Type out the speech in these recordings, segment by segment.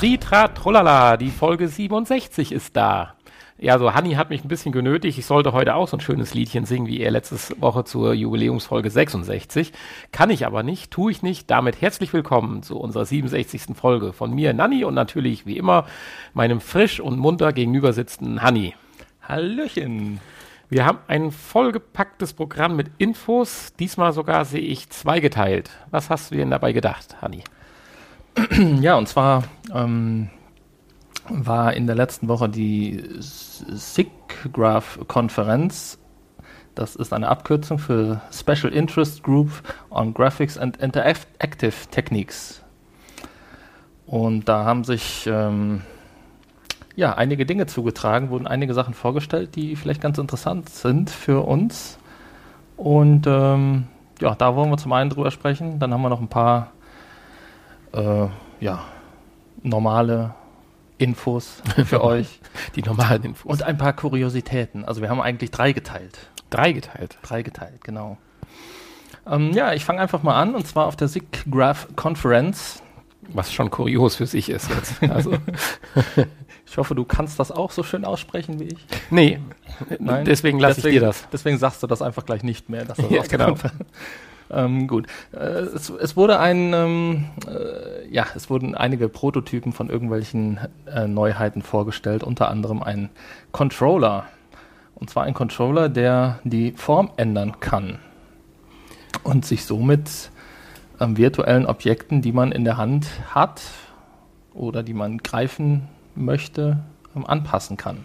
Tri, tra, trollala, die Folge 67 ist da. Ja, so Hanni hat mich ein bisschen genötigt. Ich sollte heute auch so ein schönes Liedchen singen, wie er letzte Woche zur Jubiläumsfolge 66. Kann ich aber nicht, tue ich nicht. Damit herzlich willkommen zu unserer 67. Folge von mir, Nanni, und natürlich, wie immer, meinem frisch und munter gegenüber sitzenden Hanni. Hallöchen. Wir haben ein vollgepacktes Programm mit Infos. Diesmal sogar sehe ich zweigeteilt. Was hast du denn dabei gedacht, Hanni? Ja, und zwar ähm, war in der letzten Woche die SIGGRAPH-Konferenz. Das ist eine Abkürzung für Special Interest Group on Graphics and Interactive Techniques. Und da haben sich ähm, ja, einige Dinge zugetragen, wurden einige Sachen vorgestellt, die vielleicht ganz interessant sind für uns. Und ähm, ja, da wollen wir zum einen drüber sprechen. Dann haben wir noch ein paar äh, ja, normale Infos für euch. Die normalen Infos. Und ein paar Kuriositäten. Also wir haben eigentlich drei geteilt. Drei geteilt? Drei geteilt, genau. Ähm, ja, ich fange einfach mal an und zwar auf der SIGGRAPH Conference. Was schon kurios für sich ist jetzt. Also, ich hoffe, du kannst das auch so schön aussprechen wie ich. Nee, Nein? deswegen lasse ich dir das. Deswegen sagst du das einfach gleich nicht mehr. Dass das ja, genau. Ähm, gut. Äh, es, es, wurde ein, ähm, äh, ja, es wurden einige Prototypen von irgendwelchen äh, Neuheiten vorgestellt, unter anderem ein Controller. Und zwar ein Controller, der die Form ändern kann und sich somit ähm, virtuellen Objekten, die man in der Hand hat oder die man greifen möchte, ähm, anpassen kann.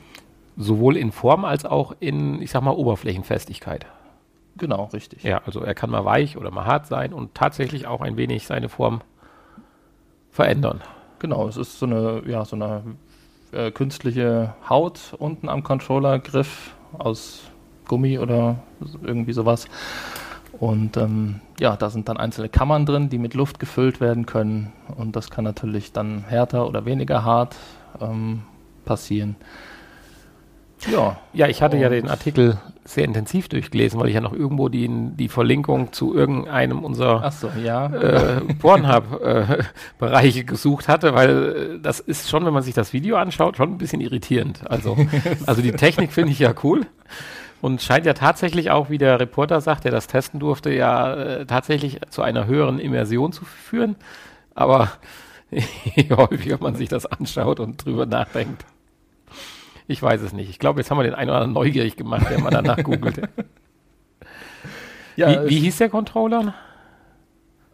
Sowohl in Form als auch in, ich sag mal, Oberflächenfestigkeit. Genau, richtig. Ja, also er kann mal weich oder mal hart sein und tatsächlich auch ein wenig seine Form verändern. Genau, es ist so eine, ja, so eine äh, künstliche Haut unten am Controller-Griff aus Gummi oder irgendwie sowas. Und ähm, ja, da sind dann einzelne Kammern drin, die mit Luft gefüllt werden können. Und das kann natürlich dann härter oder weniger hart ähm, passieren. Ja. Ja, ich hatte ja den Artikel sehr intensiv durchgelesen, weil ich ja noch irgendwo die, die Verlinkung zu irgendeinem unserer so, ja. äh, Pornhub-Bereiche äh, gesucht hatte, weil äh, das ist schon, wenn man sich das Video anschaut, schon ein bisschen irritierend. Also, also die Technik finde ich ja cool. Und scheint ja tatsächlich auch, wie der Reporter sagt, der das testen durfte, ja äh, tatsächlich zu einer höheren Immersion zu führen. Aber je häufiger man sich das anschaut und drüber nachdenkt, ich weiß es nicht. Ich glaube, jetzt haben wir den einen oder anderen neugierig gemacht, der mal danach googelt. Ja, wie, wie hieß der Controller?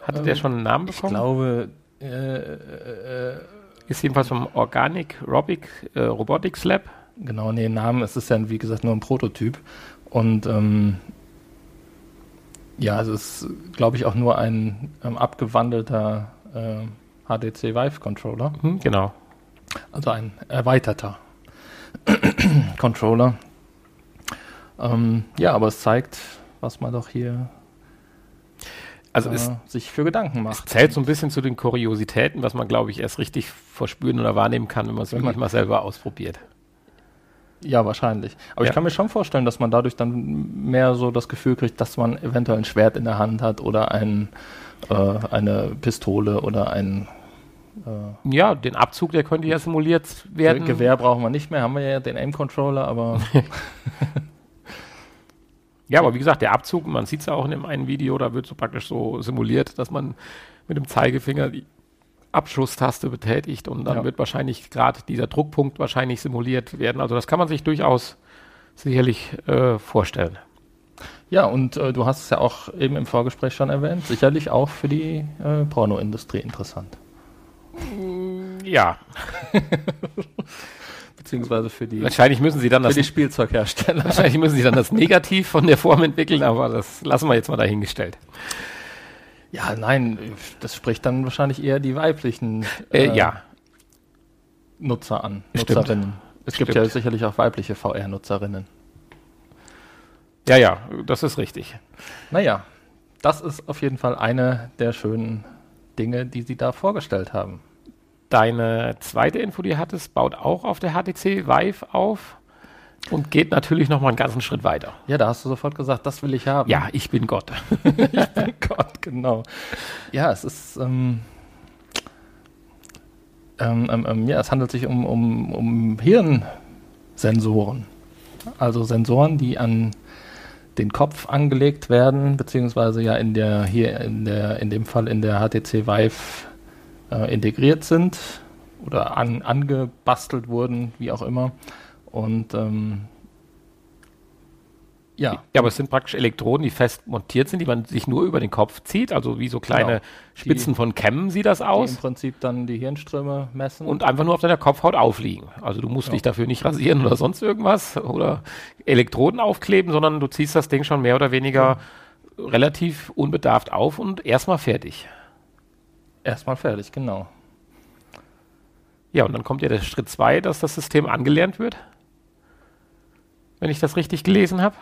Hatte ähm, der schon einen Namen bekommen? Ich glaube, äh, äh, ist jedenfalls vom Organic Robic, äh, Robotics Lab. Genau, nee, Namen, es ist ja, wie gesagt, nur ein Prototyp. Und ähm, ja, es ist, glaube ich, auch nur ein ähm, abgewandelter HDC äh, Vive Controller. Mhm, genau. Also ein erweiterter Controller. Ähm, ja, aber es zeigt, was man doch hier also äh, es, sich für Gedanken macht. Es zählt so ein bisschen zu den Kuriositäten, was man, glaube ich, erst richtig verspüren oder wahrnehmen kann, wenn man es wirklich mal selber ausprobiert. Ja, wahrscheinlich. Aber ja. ich kann mir schon vorstellen, dass man dadurch dann mehr so das Gefühl kriegt, dass man eventuell ein Schwert in der Hand hat oder ein, äh, eine Pistole oder ein äh, ja, den Abzug, der könnte ja simuliert werden. Gewehr brauchen wir nicht mehr, haben wir ja den Aim-Controller, aber. ja, aber wie gesagt, der Abzug, man sieht es ja auch in dem einen Video, da wird so praktisch so simuliert, dass man mit dem Zeigefinger die Abschusstaste betätigt und dann ja. wird wahrscheinlich gerade dieser Druckpunkt wahrscheinlich simuliert werden. Also das kann man sich durchaus sicherlich äh, vorstellen. Ja, und äh, du hast es ja auch eben im Vorgespräch schon erwähnt, sicherlich auch für die äh, Pornoindustrie interessant. Ja. Beziehungsweise für die. Wahrscheinlich müssen sie dann das. Für die Spielzeughersteller. Wahrscheinlich müssen sie dann das Negativ von der Form entwickeln, aber das lassen wir jetzt mal dahingestellt. Ja, nein, das spricht dann wahrscheinlich eher die weiblichen äh, äh, ja. Nutzer an, Stimmt. Nutzerinnen. Es Stimmt. gibt ja sicherlich auch weibliche VR-Nutzerinnen. Ja, ja, das ist richtig. Naja, das ist auf jeden Fall eine der schönen Dinge, die sie da vorgestellt haben. Deine zweite Info, die du hattest, baut auch auf der HTC Vive auf und geht natürlich noch mal einen ganzen Schritt weiter. Ja, da hast du sofort gesagt, das will ich haben. Ja, ich bin Gott. ich bin Gott, genau. Ja, es ist, ähm, Ähm, ähm, ähm, ja, es handelt sich um, um, um Hirnsensoren. Also Sensoren, die an den Kopf angelegt werden, beziehungsweise ja in der hier in der in dem Fall in der HTC Vive äh, integriert sind oder an, angebastelt wurden, wie auch immer. Und ähm, ja. ja, aber es sind praktisch Elektroden, die fest montiert sind, die man sich nur über den Kopf zieht, also wie so kleine genau. Spitzen die, von Kämmen sieht das aus. Die im Prinzip dann die Hirnströme messen. Und einfach nur auf deiner Kopfhaut aufliegen. Also du musst ja. dich dafür nicht rasieren oder sonst irgendwas oder Elektroden aufkleben, sondern du ziehst das Ding schon mehr oder weniger ja. relativ unbedarft auf und erstmal fertig. Erstmal fertig, genau. Ja, und dann kommt ja der Schritt 2, dass das System angelernt wird. Wenn ich das richtig gelesen habe.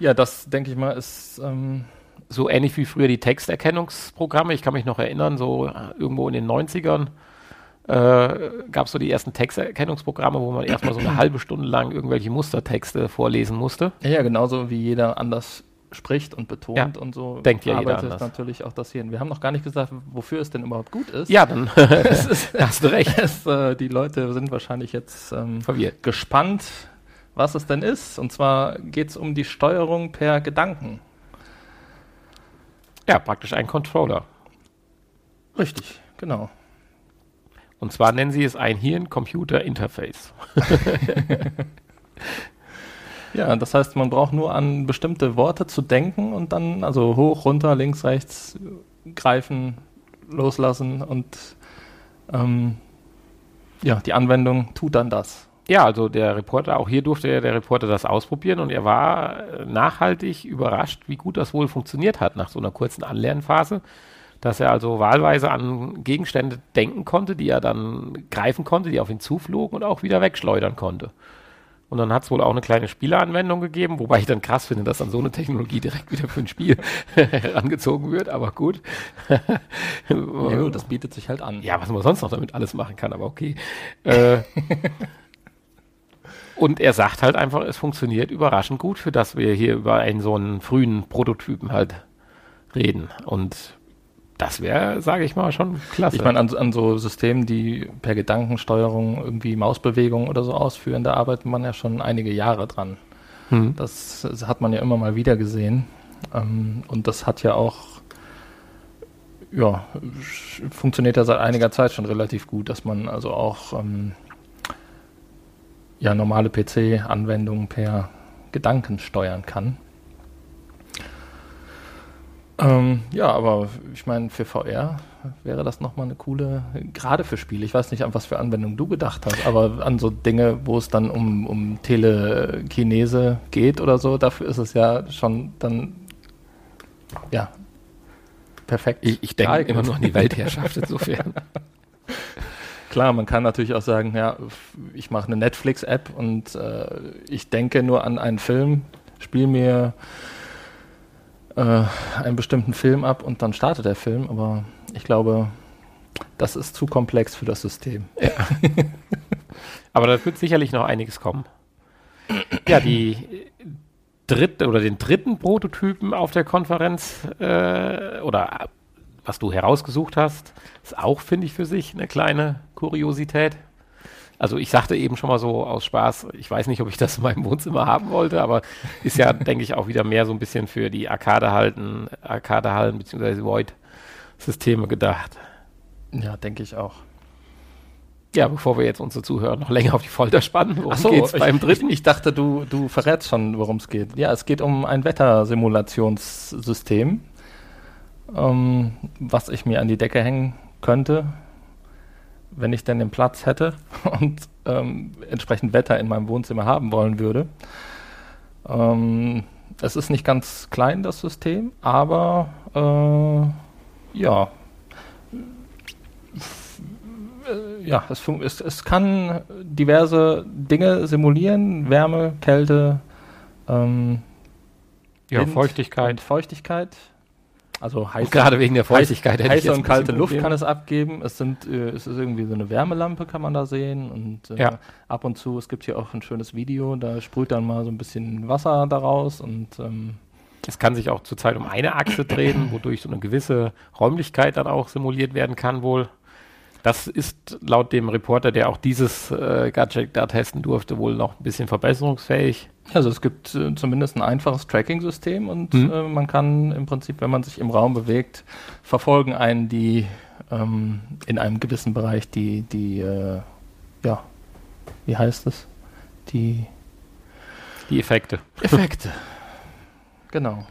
Ja, das denke ich mal ist ähm so ähnlich wie früher die Texterkennungsprogramme. Ich kann mich noch erinnern, so äh, irgendwo in den 90ern äh, gab es so die ersten Texterkennungsprogramme, wo man erstmal so eine halbe Stunde lang irgendwelche Mustertexte vorlesen musste. Ja, genauso wie jeder anders spricht und betont ja, und so denkt ja jeder anders. natürlich auch das hier. Wir haben noch gar nicht gesagt, wofür es denn überhaupt gut ist. Ja, dann hast du recht. Es, äh, die Leute sind wahrscheinlich jetzt ähm, gespannt, was es denn ist. Und zwar geht es um die Steuerung per Gedanken. Ja, praktisch ein Controller. Richtig, genau. Und zwar nennen sie es ein Hirn-Computer-Interface. ja, das heißt, man braucht nur an bestimmte Worte zu denken und dann also hoch, runter, links, rechts greifen, loslassen und ähm, ja, die Anwendung tut dann das. Ja, also der Reporter, auch hier durfte der, der Reporter das ausprobieren und er war äh, nachhaltig überrascht, wie gut das wohl funktioniert hat nach so einer kurzen Anlernphase, dass er also wahlweise an Gegenstände denken konnte, die er dann greifen konnte, die auf ihn zuflogen und auch wieder wegschleudern konnte. Und dann hat es wohl auch eine kleine Spieleranwendung gegeben, wobei ich dann krass finde, dass dann so eine Technologie direkt wieder für ein Spiel herangezogen wird, aber gut. ja, gut, das bietet sich halt an. Ja, was man sonst noch damit alles machen kann, aber okay. Äh, Und er sagt halt einfach, es funktioniert überraschend gut, für das wir hier über einen so einen frühen Prototypen halt reden. Und das wäre, sage ich mal, schon klasse. Ich meine, an, an, so Systemen, die per Gedankensteuerung irgendwie Mausbewegungen oder so ausführen, da arbeitet man ja schon einige Jahre dran. Hm. Das, das, hat man ja immer mal wieder gesehen. Ähm, und das hat ja auch, ja, funktioniert ja seit einiger Zeit schon relativ gut, dass man also auch ähm, ja, normale PC-Anwendungen per Gedanken steuern kann. Ähm, ja, aber ich meine, für VR wäre das nochmal eine coole, gerade für Spiele. Ich weiß nicht, an was für Anwendungen du gedacht hast, aber an so Dinge, wo es dann um, um Telekinese geht oder so, dafür ist es ja schon dann, ja, perfekt. Ich, ich denke immer noch an die Weltherrschaft insofern. Klar, man kann natürlich auch sagen, ja, ich mache eine Netflix-App und äh, ich denke nur an einen Film, spiele mir äh, einen bestimmten Film ab und dann startet der Film, aber ich glaube, das ist zu komplex für das System. Ja. aber da wird sicherlich noch einiges kommen. Ja, die dritte oder den dritten Prototypen auf der Konferenz äh, oder was du herausgesucht hast, ist auch, finde ich, für sich eine kleine Kuriosität. Also ich sagte eben schon mal so aus Spaß, ich weiß nicht, ob ich das in meinem Wohnzimmer haben wollte, aber ist ja, denke ich, auch wieder mehr so ein bisschen für die Arcade-Hallen bzw. Void-Systeme gedacht. Ja, denke ich auch. Ja, bevor wir jetzt unsere Zuhörer noch länger auf die Folter spannen, worum so, geht's beim dritten? Ich dachte, du, du verrätst schon, worum es geht. Ja, es geht um ein Wettersimulationssystem ähm, was ich mir an die Decke hängen könnte, wenn ich denn den Platz hätte und ähm, entsprechend Wetter in meinem Wohnzimmer haben wollen würde. Ähm, es ist nicht ganz klein, das System, aber äh, ja. Ja, es, es, es, kann diverse Dinge simulieren, Wärme, Kälte, ähm, ja, Wind Feuchtigkeit. Feuchtigkeit. Also heiß, gerade wegen der Feuchtigkeit. Heiße und kalte Luft kann es abgeben. Es sind, äh, es ist irgendwie so eine Wärmelampe, kann man da sehen. Und äh, ja. ab und zu, es gibt hier auch ein schönes Video, da sprüht dann mal so ein bisschen Wasser daraus und ähm, es kann sich auch zurzeit um eine Achse drehen, wodurch so eine gewisse Räumlichkeit dann auch simuliert werden kann wohl. Das ist laut dem Reporter, der auch dieses äh, Gadget da testen durfte, wohl noch ein bisschen verbesserungsfähig. Also es gibt äh, zumindest ein einfaches Tracking-System und mhm. äh, man kann im Prinzip, wenn man sich im Raum bewegt, verfolgen einen die ähm, in einem gewissen Bereich die, die äh, ja, wie heißt es? Die die Effekte. Effekte. genau.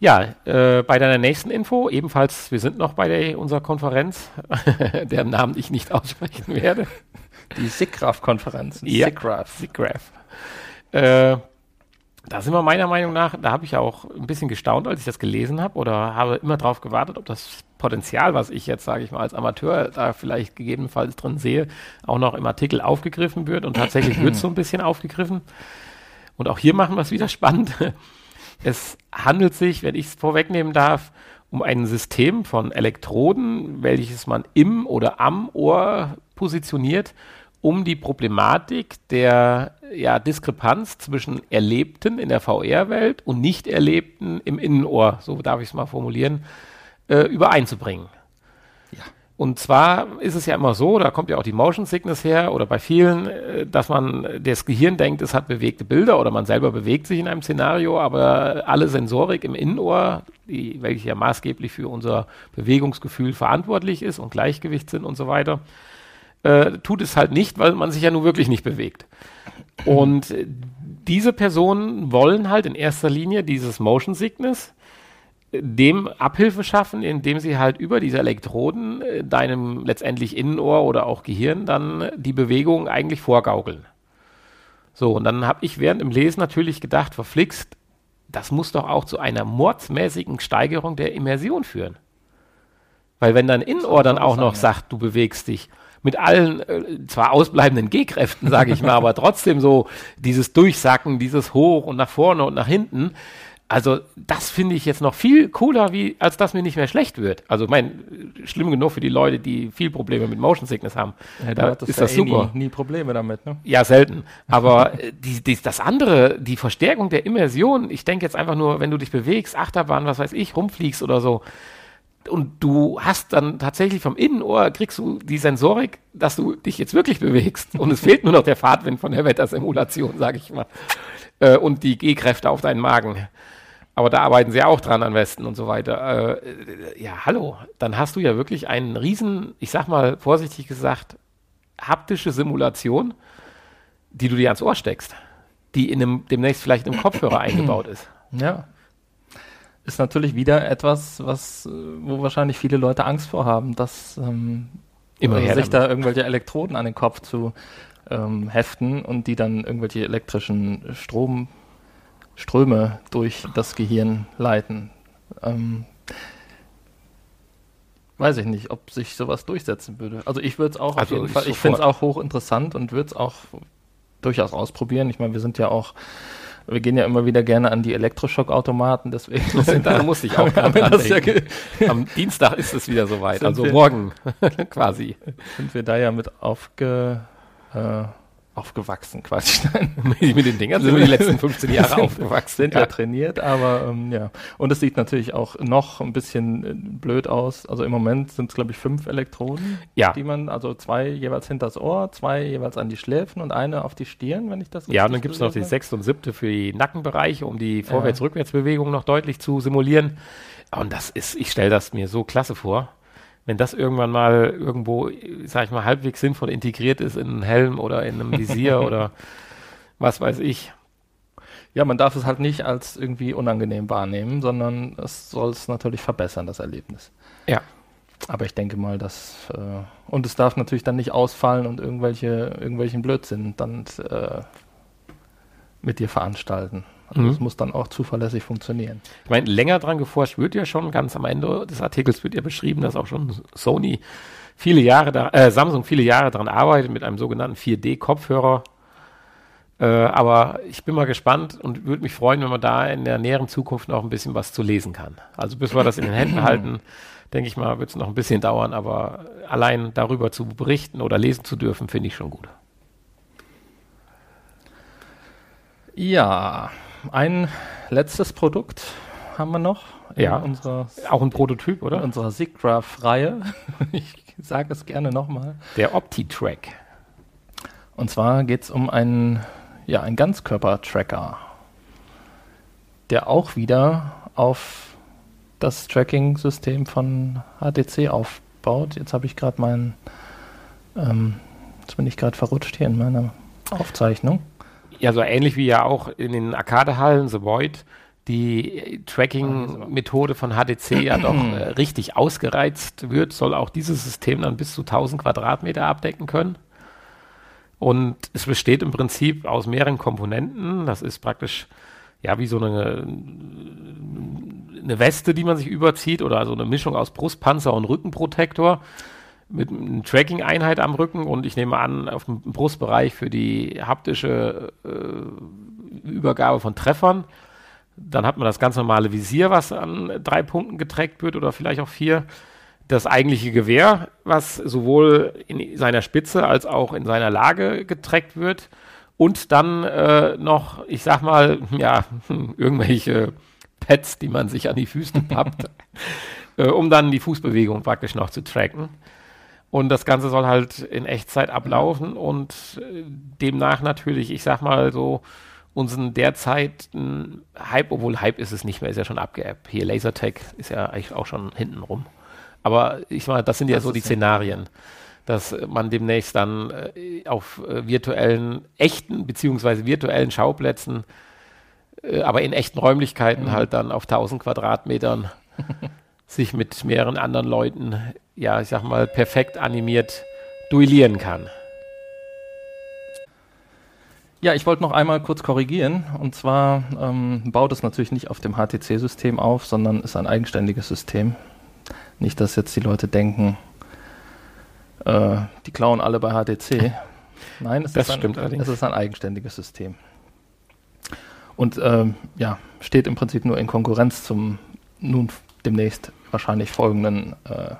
Ja, äh, bei deiner nächsten Info, ebenfalls, wir sind noch bei der, unserer Konferenz, deren Namen ich nicht aussprechen werde. Die SIGGRAPH-Konferenz. Ja, SIGGRAPH. SIGGRAPH. Äh, da sind wir meiner Meinung nach, da habe ich auch ein bisschen gestaunt, als ich das gelesen habe oder habe immer darauf gewartet, ob das Potenzial, was ich jetzt, sage ich mal, als Amateur da vielleicht gegebenenfalls drin sehe, auch noch im Artikel aufgegriffen wird und tatsächlich wird es so ein bisschen aufgegriffen. Und auch hier machen wir es wieder spannend. Es handelt sich, wenn ich es vorwegnehmen darf, um ein System von Elektroden, welches man im oder am Ohr positioniert, um die Problematik der ja, Diskrepanz zwischen Erlebten in der VR-Welt und Nicht-Erlebten im Innenohr, so darf ich es mal formulieren, äh, übereinzubringen. Und zwar ist es ja immer so, da kommt ja auch die Motion Sickness her oder bei vielen, äh, dass man das Gehirn denkt, es hat bewegte Bilder oder man selber bewegt sich in einem Szenario, aber alle Sensorik im Innenohr, die, welche ja maßgeblich für unser Bewegungsgefühl verantwortlich ist und Gleichgewichtssinn und so weiter, äh, tut es halt nicht, weil man sich ja nur wirklich nicht bewegt. Und diese Personen wollen halt in erster Linie dieses Motion Sickness dem Abhilfe schaffen, indem sie halt über diese Elektroden äh, deinem letztendlich Innenohr oder auch Gehirn dann die Bewegung eigentlich vorgaukeln. So, und dann habe ich während dem Lesen natürlich gedacht, verflixt, das muss doch auch zu einer mordsmäßigen Steigerung der Immersion führen. Weil wenn dein Innenohr dann auch noch sagt, du bewegst dich, mit allen äh, zwar ausbleibenden G-Kräften, sage ich mal, aber trotzdem so dieses Durchsacken, dieses Hoch und nach vorne und nach hinten. Also das finde ich jetzt noch viel cooler, wie als dass mir nicht mehr schlecht wird. Also mein schlimm genug für die Leute, die viel Probleme mit Motion Sickness haben. Ja, da ist das eh super. Nie, nie, Probleme damit, ne? Ja, selten. Aber äh, die, die, das andere, die Verstärkung der Immersion, ich denke jetzt einfach nur, wenn du dich bewegst, Achterbahn, was weiß ich, rumfliegst oder so, und du hast dann tatsächlich vom Innenohr, kriegst du die Sensorik, dass du dich jetzt wirklich bewegst. Und es fehlt nur noch der Fahrtwind von der Wettersimulation, sage ich mal. Äh, und die G-Kräfte auf deinen Magen. Aber da arbeiten sie auch dran am Westen und so weiter. Äh, ja, hallo. Dann hast du ja wirklich einen riesen, ich sag mal vorsichtig gesagt, haptische Simulation, die du dir ans Ohr steckst. Die in einem, demnächst vielleicht im Kopfhörer eingebaut ist. Ja ist natürlich wieder etwas, was, äh, wo wahrscheinlich viele Leute Angst vor haben, dass ähm, Immer sich damit. da irgendwelche Elektroden an den Kopf zu ähm, heften und die dann irgendwelche elektrischen Strom, Ströme durch das Gehirn leiten. Ähm, weiß ich nicht, ob sich sowas durchsetzen würde. Also ich würde es auch also auf jeden Fall, ich finde es auch hochinteressant und würde es auch durchaus ausprobieren. Ich meine, wir sind ja auch wir gehen ja immer wieder gerne an die Elektroschockautomaten, deswegen. da musste ich auch dran ja Am Dienstag ist es wieder soweit, also morgen quasi. Sind wir da ja mit aufge, äh, aufgewachsen quasi. mit den Dingern sind wir die letzten 15 Jahre aufgewachsen. Sind ja trainiert, aber ähm, ja. Und es sieht natürlich auch noch ein bisschen äh, blöd aus. Also im Moment sind es, glaube ich, fünf Elektroden, ja. die man, also zwei jeweils hinter das Ohr, zwei jeweils an die Schläfen und eine auf die Stirn, wenn ich das Ja, und dann gibt es noch die sechste und siebte für die Nackenbereiche, um die Vorwärts-Rückwärts-Bewegung noch deutlich zu simulieren. Und das ist, ich stelle das mir so klasse vor wenn das irgendwann mal irgendwo, sag ich mal, halbwegs sinnvoll integriert ist in einen Helm oder in einem Visier oder was weiß ich. Ja, man darf es halt nicht als irgendwie unangenehm wahrnehmen, sondern es soll es natürlich verbessern, das Erlebnis. Ja. Aber ich denke mal, dass äh, und es darf natürlich dann nicht ausfallen und irgendwelche irgendwelchen Blödsinn dann äh, mit dir veranstalten. Also mhm. Es muss dann auch zuverlässig funktionieren. Ich meine, länger dran geforscht wird ja schon, ganz am Ende des Artikels wird ja beschrieben, dass auch schon Sony viele Jahre da, äh, Samsung viele Jahre daran arbeitet mit einem sogenannten 4D-Kopfhörer. Äh, aber ich bin mal gespannt und würde mich freuen, wenn man da in der näheren Zukunft noch ein bisschen was zu lesen kann. Also bis wir das in den Händen halten, denke ich mal, wird es noch ein bisschen dauern, aber allein darüber zu berichten oder lesen zu dürfen, finde ich schon gut. Ja, ein letztes Produkt haben wir noch. Ja. Unserer, auch ein Prototyp, oder? In unserer SIGGRAPH-Reihe. ich sage es gerne nochmal. Der OptiTrack. Und zwar geht es um einen, ja, einen Ganzkörper-Tracker, der auch wieder auf das Tracking-System von HTC aufbaut. Jetzt habe ich gerade meinen, ähm, jetzt bin ich gerade verrutscht hier in meiner Aufzeichnung. Ja, so ähnlich wie ja auch in den Arcade-Hallen, The Void, die Tracking-Methode von HTC ja doch äh, richtig ausgereizt wird, soll auch dieses System dann bis zu 1000 Quadratmeter abdecken können. Und es besteht im Prinzip aus mehreren Komponenten. Das ist praktisch ja wie so eine, eine Weste, die man sich überzieht oder so eine Mischung aus Brustpanzer und Rückenprotektor mit einer Tracking-Einheit am Rücken und ich nehme an, auf dem Brustbereich für die haptische äh, Übergabe von Treffern. Dann hat man das ganz normale Visier, was an drei Punkten getrackt wird oder vielleicht auch vier. Das eigentliche Gewehr, was sowohl in seiner Spitze als auch in seiner Lage getrackt wird. Und dann äh, noch, ich sag mal, ja, irgendwelche Pads, die man sich an die Füße pappt, äh, um dann die Fußbewegung praktisch noch zu tracken. Und das Ganze soll halt in Echtzeit ablaufen und äh, demnach natürlich, ich sag mal so, unseren derzeit Hype, obwohl Hype ist es nicht mehr, ist ja schon abgeappt. Hier Lasertag ist ja eigentlich auch schon hinten rum. Aber ich meine, das sind ja das so die Szenarien, dass man demnächst dann äh, auf äh, virtuellen, echten beziehungsweise virtuellen Schauplätzen, aber in echten Räumlichkeiten mhm. halt dann auf 1000 Quadratmetern sich mit mehreren anderen Leuten, ja, ich sag mal, perfekt animiert duellieren kann. Ja, ich wollte noch einmal kurz korrigieren. Und zwar ähm, baut es natürlich nicht auf dem HTC-System auf, sondern ist ein eigenständiges System. Nicht, dass jetzt die Leute denken, äh, die klauen alle bei HTC. Nein, es, das ist, stimmt ein, es ist ein eigenständiges System. Und ähm, ja, steht im Prinzip nur in Konkurrenz zum nun demnächst wahrscheinlich folgenden äh,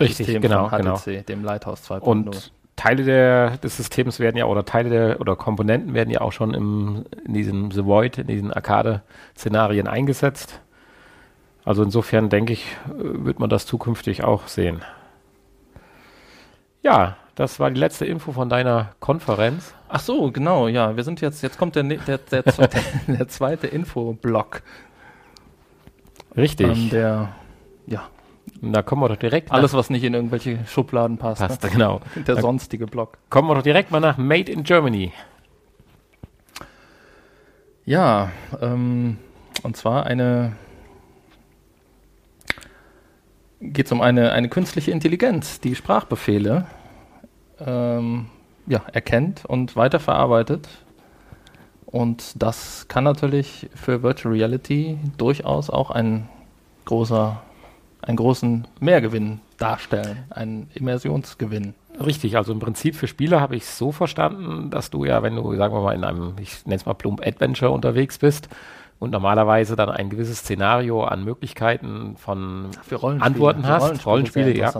Richtig, System genau, von HTC, genau. dem Lighthouse 2.0. Und Teile der, des Systems werden ja, oder Teile der, oder Komponenten werden ja auch schon im, in diesem The Void, in diesen Arcade-Szenarien eingesetzt. Also insofern denke ich, äh, wird man das zukünftig auch sehen. Ja, das war die letzte Info von deiner Konferenz. Ach so, genau, ja. Wir sind jetzt, jetzt kommt der, der, der, zweite, der zweite Infoblock. Richtig. Ähm, der, ja, da kommen wir doch direkt. Alles, was nicht in irgendwelche Schubladen passt. Passt, ne? genau. Der da sonstige Block. Kommen wir doch direkt mal nach Made in Germany. Ja, ähm, und zwar eine geht es um eine, eine künstliche Intelligenz, die Sprachbefehle ähm, ja, erkennt und weiterverarbeitet. Und das kann natürlich für Virtual Reality durchaus auch ein großer einen großen Mehrgewinn darstellen, einen Immersionsgewinn. Richtig, also im Prinzip für Spieler habe ich es so verstanden, dass du ja, wenn du, sagen wir mal, in einem, ich nenne es mal plump Adventure unterwegs bist und normalerweise dann ein gewisses Szenario an Möglichkeiten von Antworten hast, Rollenspiele, Rollenspiele ja,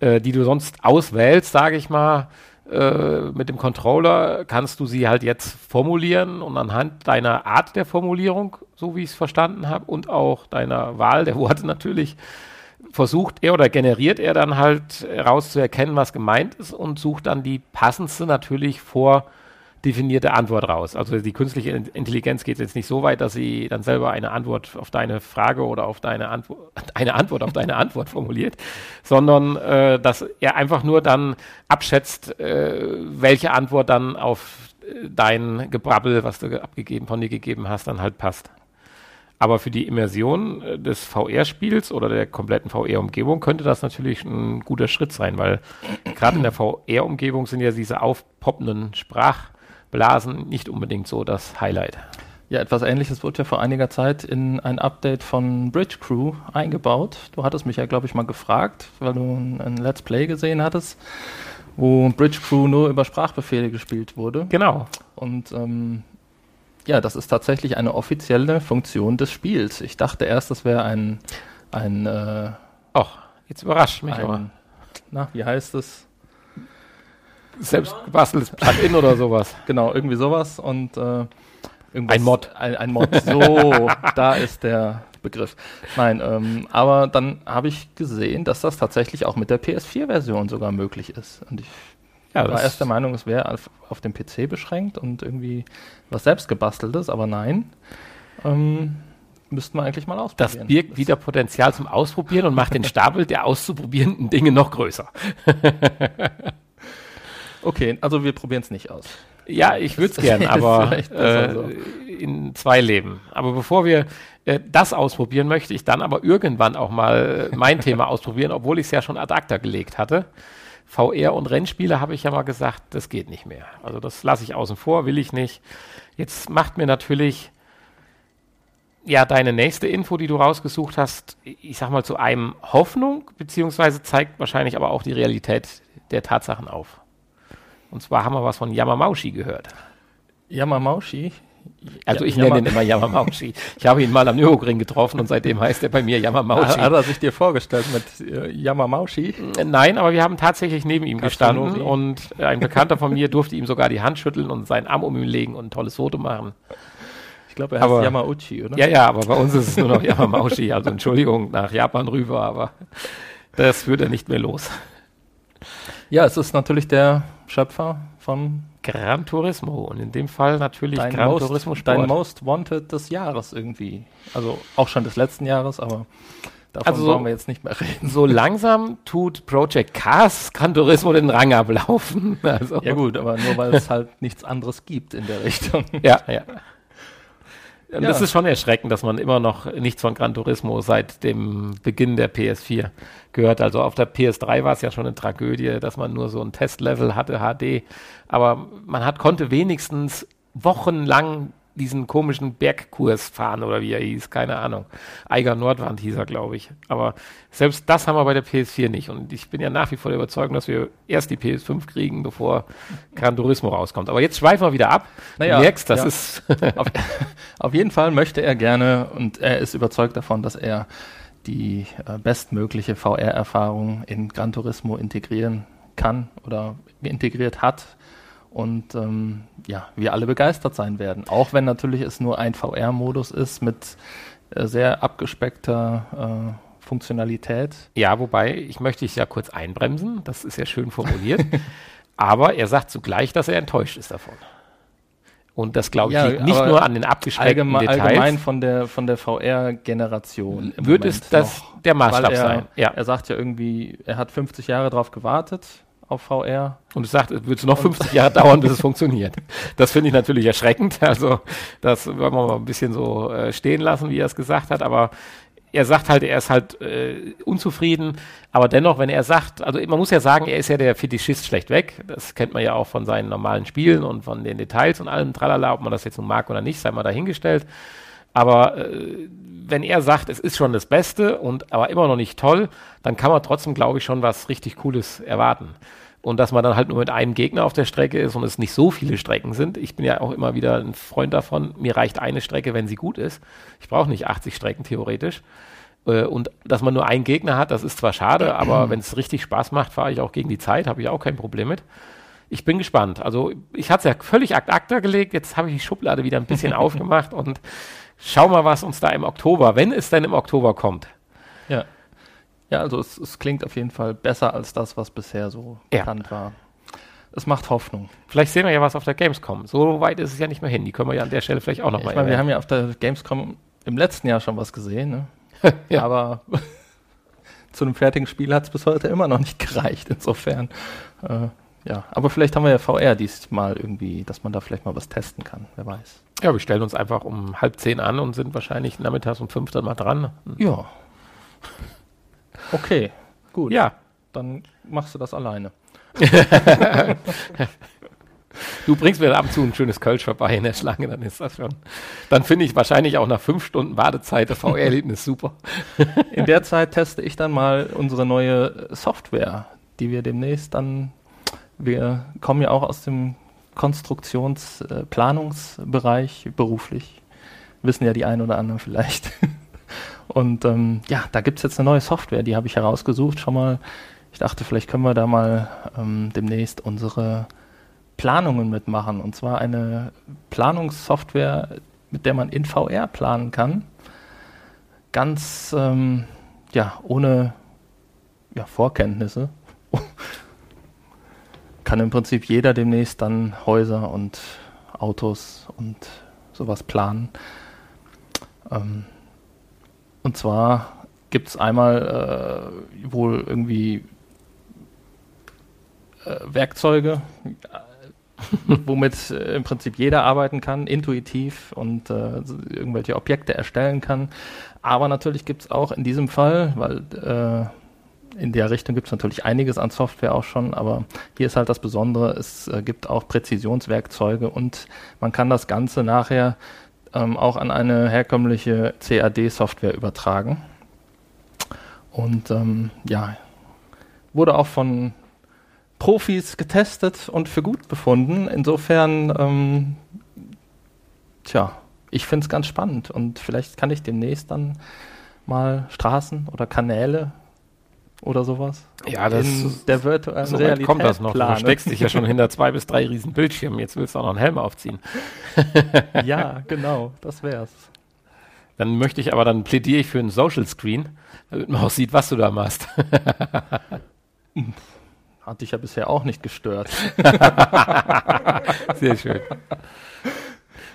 äh, die du sonst auswählst, sage ich mal, äh, mit dem Controller kannst du sie halt jetzt formulieren und anhand deiner Art der Formulierung, so wie ich es verstanden habe, und auch deiner Wahl der Worte natürlich, versucht er oder generiert er dann halt herauszuerkennen, was gemeint ist und sucht dann die passendste natürlich vor definierte Antwort raus. Also die künstliche Intelligenz geht jetzt nicht so weit, dass sie dann selber eine Antwort auf deine Frage oder auf deine Antwort, eine Antwort auf deine Antwort formuliert, sondern äh, dass er einfach nur dann abschätzt, äh, welche Antwort dann auf äh, dein Gebrabbel, was du abgegeben, von dir gegeben hast, dann halt passt. Aber für die Immersion äh, des VR-Spiels oder der kompletten VR-Umgebung könnte das natürlich ein guter Schritt sein, weil gerade in der VR-Umgebung sind ja diese aufpoppenden Sprach- Blasen nicht unbedingt so das Highlight. Ja, etwas ähnliches wurde ja vor einiger Zeit in ein Update von Bridge Crew eingebaut. Du hattest mich ja, glaube ich, mal gefragt, weil du ein Let's Play gesehen hattest, wo Bridge Crew nur über Sprachbefehle gespielt wurde. Genau. Und ähm, ja, das ist tatsächlich eine offizielle Funktion des Spiels. Ich dachte erst, das wäre ein, ein äh, Ach, jetzt überrascht mich ein, aber. Na, wie heißt es? Selbst gebasteltes Plugin oder sowas. Genau, irgendwie sowas. Und äh, Ein Mod. Ein, ein Mod. So, da ist der Begriff. Nein, ähm, aber dann habe ich gesehen, dass das tatsächlich auch mit der PS4-Version sogar möglich ist. Und ich Ja, war erst der Meinung, es wäre auf, auf dem PC beschränkt und irgendwie was selbst gebasteltes, aber nein. Ähm, müssten wir eigentlich mal das ausprobieren. birgt wieder Potenzial zum Ausprobieren und macht den Stapel der auszuprobierenden Dinge noch größer. Okay, also wir probieren es nicht aus. Ja, ich würde es gern, aber äh, so. in zwei Leben. Aber bevor wir äh, das ausprobieren, möchte ich dann aber irgendwann auch mal äh, mein Thema ausprobieren, obwohl ich es ja schon ad acta gelegt hatte. VR und Rennspiele habe ich ja mal gesagt, das geht nicht mehr. Also das lasse ich außen vor, will ich nicht. Jetzt macht mir natürlich ja deine nächste Info, die du rausgesucht hast, ich sag mal zu einem Hoffnung, beziehungsweise zeigt wahrscheinlich aber auch die Realität der Tatsachen auf. Und zwar haben wir was von Yamamaushi gehört. Yamamaushi. Also ich nenne ihn immer Yamamaushi. Ich habe ihn mal am Nürburgring getroffen und seitdem heißt er bei mir Hat, Yamamauchi. hat er sich dir vorgestellt mit äh, Yamamaushi? Nein, aber wir haben tatsächlich neben ihm Katsunori. gestanden und ein Bekannter von mir durfte ihm sogar die Hand schütteln und seinen Arm um ihn legen und ein tolles Foto machen. Ich glaube, er heißt Aber- Yamauchi, oder? Ja, ja, aber bei uns ist es nur noch Yamamaushi. Also Entschuldigung, nach Japan rüber, aber das wird er nicht mehr los. ja, es ist natürlich der Schöpfer von Gran Turismo und in dem Fall natürlich dein Gran most, Turismo Sport. dein Most Wanted des Jahres irgendwie. Also auch schon des letzten Jahres, aber davon Also so- wollen wir jetzt nicht mehr reden. so langsam tut Project Cars Gran Turismo den Rang ablaufen. Also, Ja gut, aber nur weil es halt nichts anderes gibt in der Richtung. Ja, ja. Und Ja. das ist schon erschreckend, dass man immer noch nichts von Gran Turismo seit dem Beginn der PS4 gehört. Also auf der PS3 war es ja schon eine Tragödie, dass man nur so ein Testlevel hatte, HD. Aber man hat, konnte wenigstens wochenlang diesen komischen Bergkurs fahren oder wie er hieß, keine Ahnung. Eiger Nordwand hieß er, glaube ich. Aber selbst das haben wir bei der PS4 nicht. Und ich bin ja nach wie vor der Überzeugung, dass wir erst die PS5 kriegen, bevor Gran Turismo rauskommt. Aber jetzt schweifen wir wieder ab. Naja, du merkst, das ja. ist Auf, auf jeden Fall möchte er gerne und er ist überzeugt davon, dass er die äh, bestmögliche VR-Erfahrung in Gran Turismo integrieren kann oder integriert hat. Und ähm, ja, wir alle begeistert sein werden. Auch wenn natürlich es nur ein VR-Modus ist mit äh, sehr abgespeckter äh, Funktionalität. Ja, wobei, ich möchte dich ja kurz einbremsen, das ist ja schön formuliert, aber er sagt zugleich, dass er enttäuscht ist davon. Und das glaube ich Ja, nicht nur an den abgespeckten Allgeme Details. allgemein von der, von der VR-Generation. wird Moment es das noch. der Maßstab er, sein. Ja. er sagt ja irgendwie, er hat 50 Jahre drauf gewartet auf VR. Und es sagt, es wird noch 50 Jahre dauern, bis es funktioniert. Das finde ich natürlich erschreckend. Also, das wollen wir mal ein bisschen so äh, stehen lassen, wie er es gesagt hat. Aber er sagt halt, er ist halt äh, unzufrieden. Aber dennoch, wenn er sagt, also man muss ja sagen, er ist ja der Fetischist schlechtweg. Das kennt man ja auch von seinen normalen Spielen und von den Details und allem tralala, ob man das jetzt nun mag oder nicht, sei mal dahingestellt. Aber äh, wenn er sagt, es ist schon das Beste und aber immer noch nicht toll, dann kann man trotzdem, glaube ich, schon was richtig Cooles erwarten. Und dass man dann halt nur mit einem Gegner auf der Strecke ist und es nicht so viele Strecken sind. Ich bin ja auch immer wieder ein Freund davon, mir reicht eine Strecke, wenn sie gut ist. Ich brauche nicht 80 Strecken theoretisch. Äh, Und dass man nur einen Gegner hat, das ist zwar schade, aber wenn es richtig Spaß macht, fahre ich auch gegen die Zeit, habe ich auch kein Problem mit. Ich bin gespannt. Also ich hatte es ja völlig ad acta gelegt, jetzt habe ich die Schublade wieder ein bisschen aufgemacht und schau mal, was uns da im Oktober, wenn es denn im Oktober kommt. Ja. Ja, also es, es klingt auf jeden Fall besser als das, was bisher so Ja. bekannt war. Es macht Hoffnung. Vielleicht sehen wir ja was auf der Gamescom. So weit ist es ja nicht mehr hin. Die können wir ja an der Stelle vielleicht auch noch Ich mal meine, wir haben ja auf der Gamescom im letzten Jahr schon was gesehen, ne? Ja. aber zu einem fertigen Spiel hat es bis heute immer noch nicht gereicht. Insofern, äh, ja. Aber vielleicht haben wir ja VR diesmal irgendwie, dass man da vielleicht mal was testen kann. Wer weiß. Ja, wir stellen uns einfach um halb zehn an und sind wahrscheinlich nachmittags um fünf dann mal dran. Ja. Okay, gut. Ja, Dann machst du das alleine. du bringst mir ab und zu ein schönes Kölsch vorbei in der Schlange, dann ist das schon. Dann finde ich wahrscheinlich auch nach fünf Stunden Wartezeit das VR-Erlebnis super. In der Zeit teste ich dann mal unsere neue Software, die wir demnächst dann, wir kommen ja auch aus dem Konstruktions-Planungsbereich beruflich, wissen ja die einen oder anderen vielleicht. Und ähm, ja, da gibt es jetzt eine neue Software, die habe ich herausgesucht schon mal. Ich dachte, vielleicht können wir da mal ähm, demnächst unsere Planungen mitmachen. Und zwar eine Planungssoftware, mit der man in VR planen kann. Ganz ähm, ja, ohne ja, Vorkenntnisse. kann im Prinzip jeder demnächst dann Häuser und Autos und sowas planen. Ähm, und zwar gibt es einmal äh, wohl irgendwie äh, Werkzeuge, äh, womit äh, im Prinzip jeder arbeiten kann, intuitiv und äh, irgendwelche Objekte erstellen kann. Aber natürlich gibt es auch in diesem Fall, weil äh, in der Richtung gibt es natürlich einiges an Software auch schon, aber hier ist halt das Besondere, es äh, gibt auch Präzisionswerkzeuge und man kann das Ganze nachher ähm, auch an eine herkömmliche CAD-Software übertragen. Und ähm, ja, wurde auch von Profis getestet und für gut befunden. Insofern, ähm, tja, ich finde es ganz spannend und vielleicht kann ich demnächst dann mal Straßen oder Kanäle oder sowas. Ja, das in der virtuellen so Realität kommt das noch. planen. Du steckst dich ja schon hinter zwei bis drei riesen Bildschirmen. Jetzt willst du auch noch einen Helm aufziehen. ja, genau, das wär's. Dann möchte ich aber, dann plädiere ich für einen Social Screen, damit man auch sieht, was du da machst. Hat dich ja bisher auch nicht gestört. Sehr schön.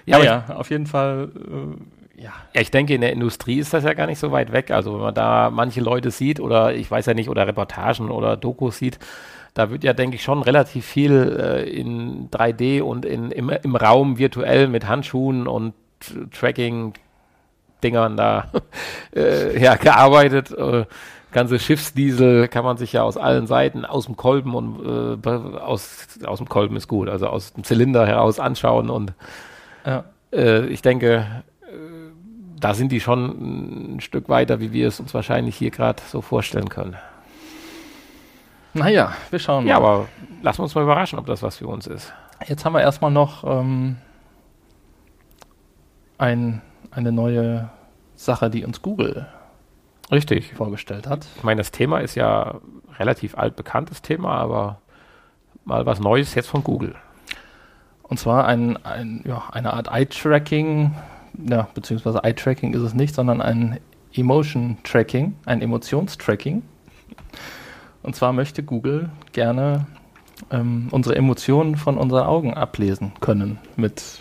Ja, aber ja, auf jeden Fall, äh, ja. Ja, ich denke, in der Industrie ist das ja gar nicht so weit weg. Also wenn man da manche Leute sieht oder ich weiß ja nicht, oder Reportagen oder Dokus sieht, da wird ja, denke ich, schon relativ viel äh, in 3D und in, im, im Raum virtuell mit Handschuhen und Tracking-Dingern da äh, ja, gearbeitet. Äh, ganze Schiffsdiesel kann man sich ja aus allen Seiten, aus dem Kolben und äh, aus, aus dem Kolben ist gut, also aus dem Zylinder heraus anschauen und ja. äh, ich denke, da sind die schon ein Stück weiter, wie wir es uns wahrscheinlich hier gerade so vorstellen können. Naja, wir schauen mal. Ja, aber lassen wir uns mal überraschen, ob das was für uns ist. Jetzt haben wir erstmal noch ähm, ein, eine neue Sache, die uns Google Richtig. vorgestellt hat. Ich meine, das Thema ist ja relativ altbekanntes Thema, aber mal was Neues jetzt von Google. Und zwar ein, ein, ja, eine Art Eye-Tracking, ja, beziehungsweise Eye-Tracking ist es nicht, sondern ein Emotion-Tracking, ein Emotionstracking. Und zwar möchte Google gerne ähm, unsere Emotionen von unseren Augen ablesen können mit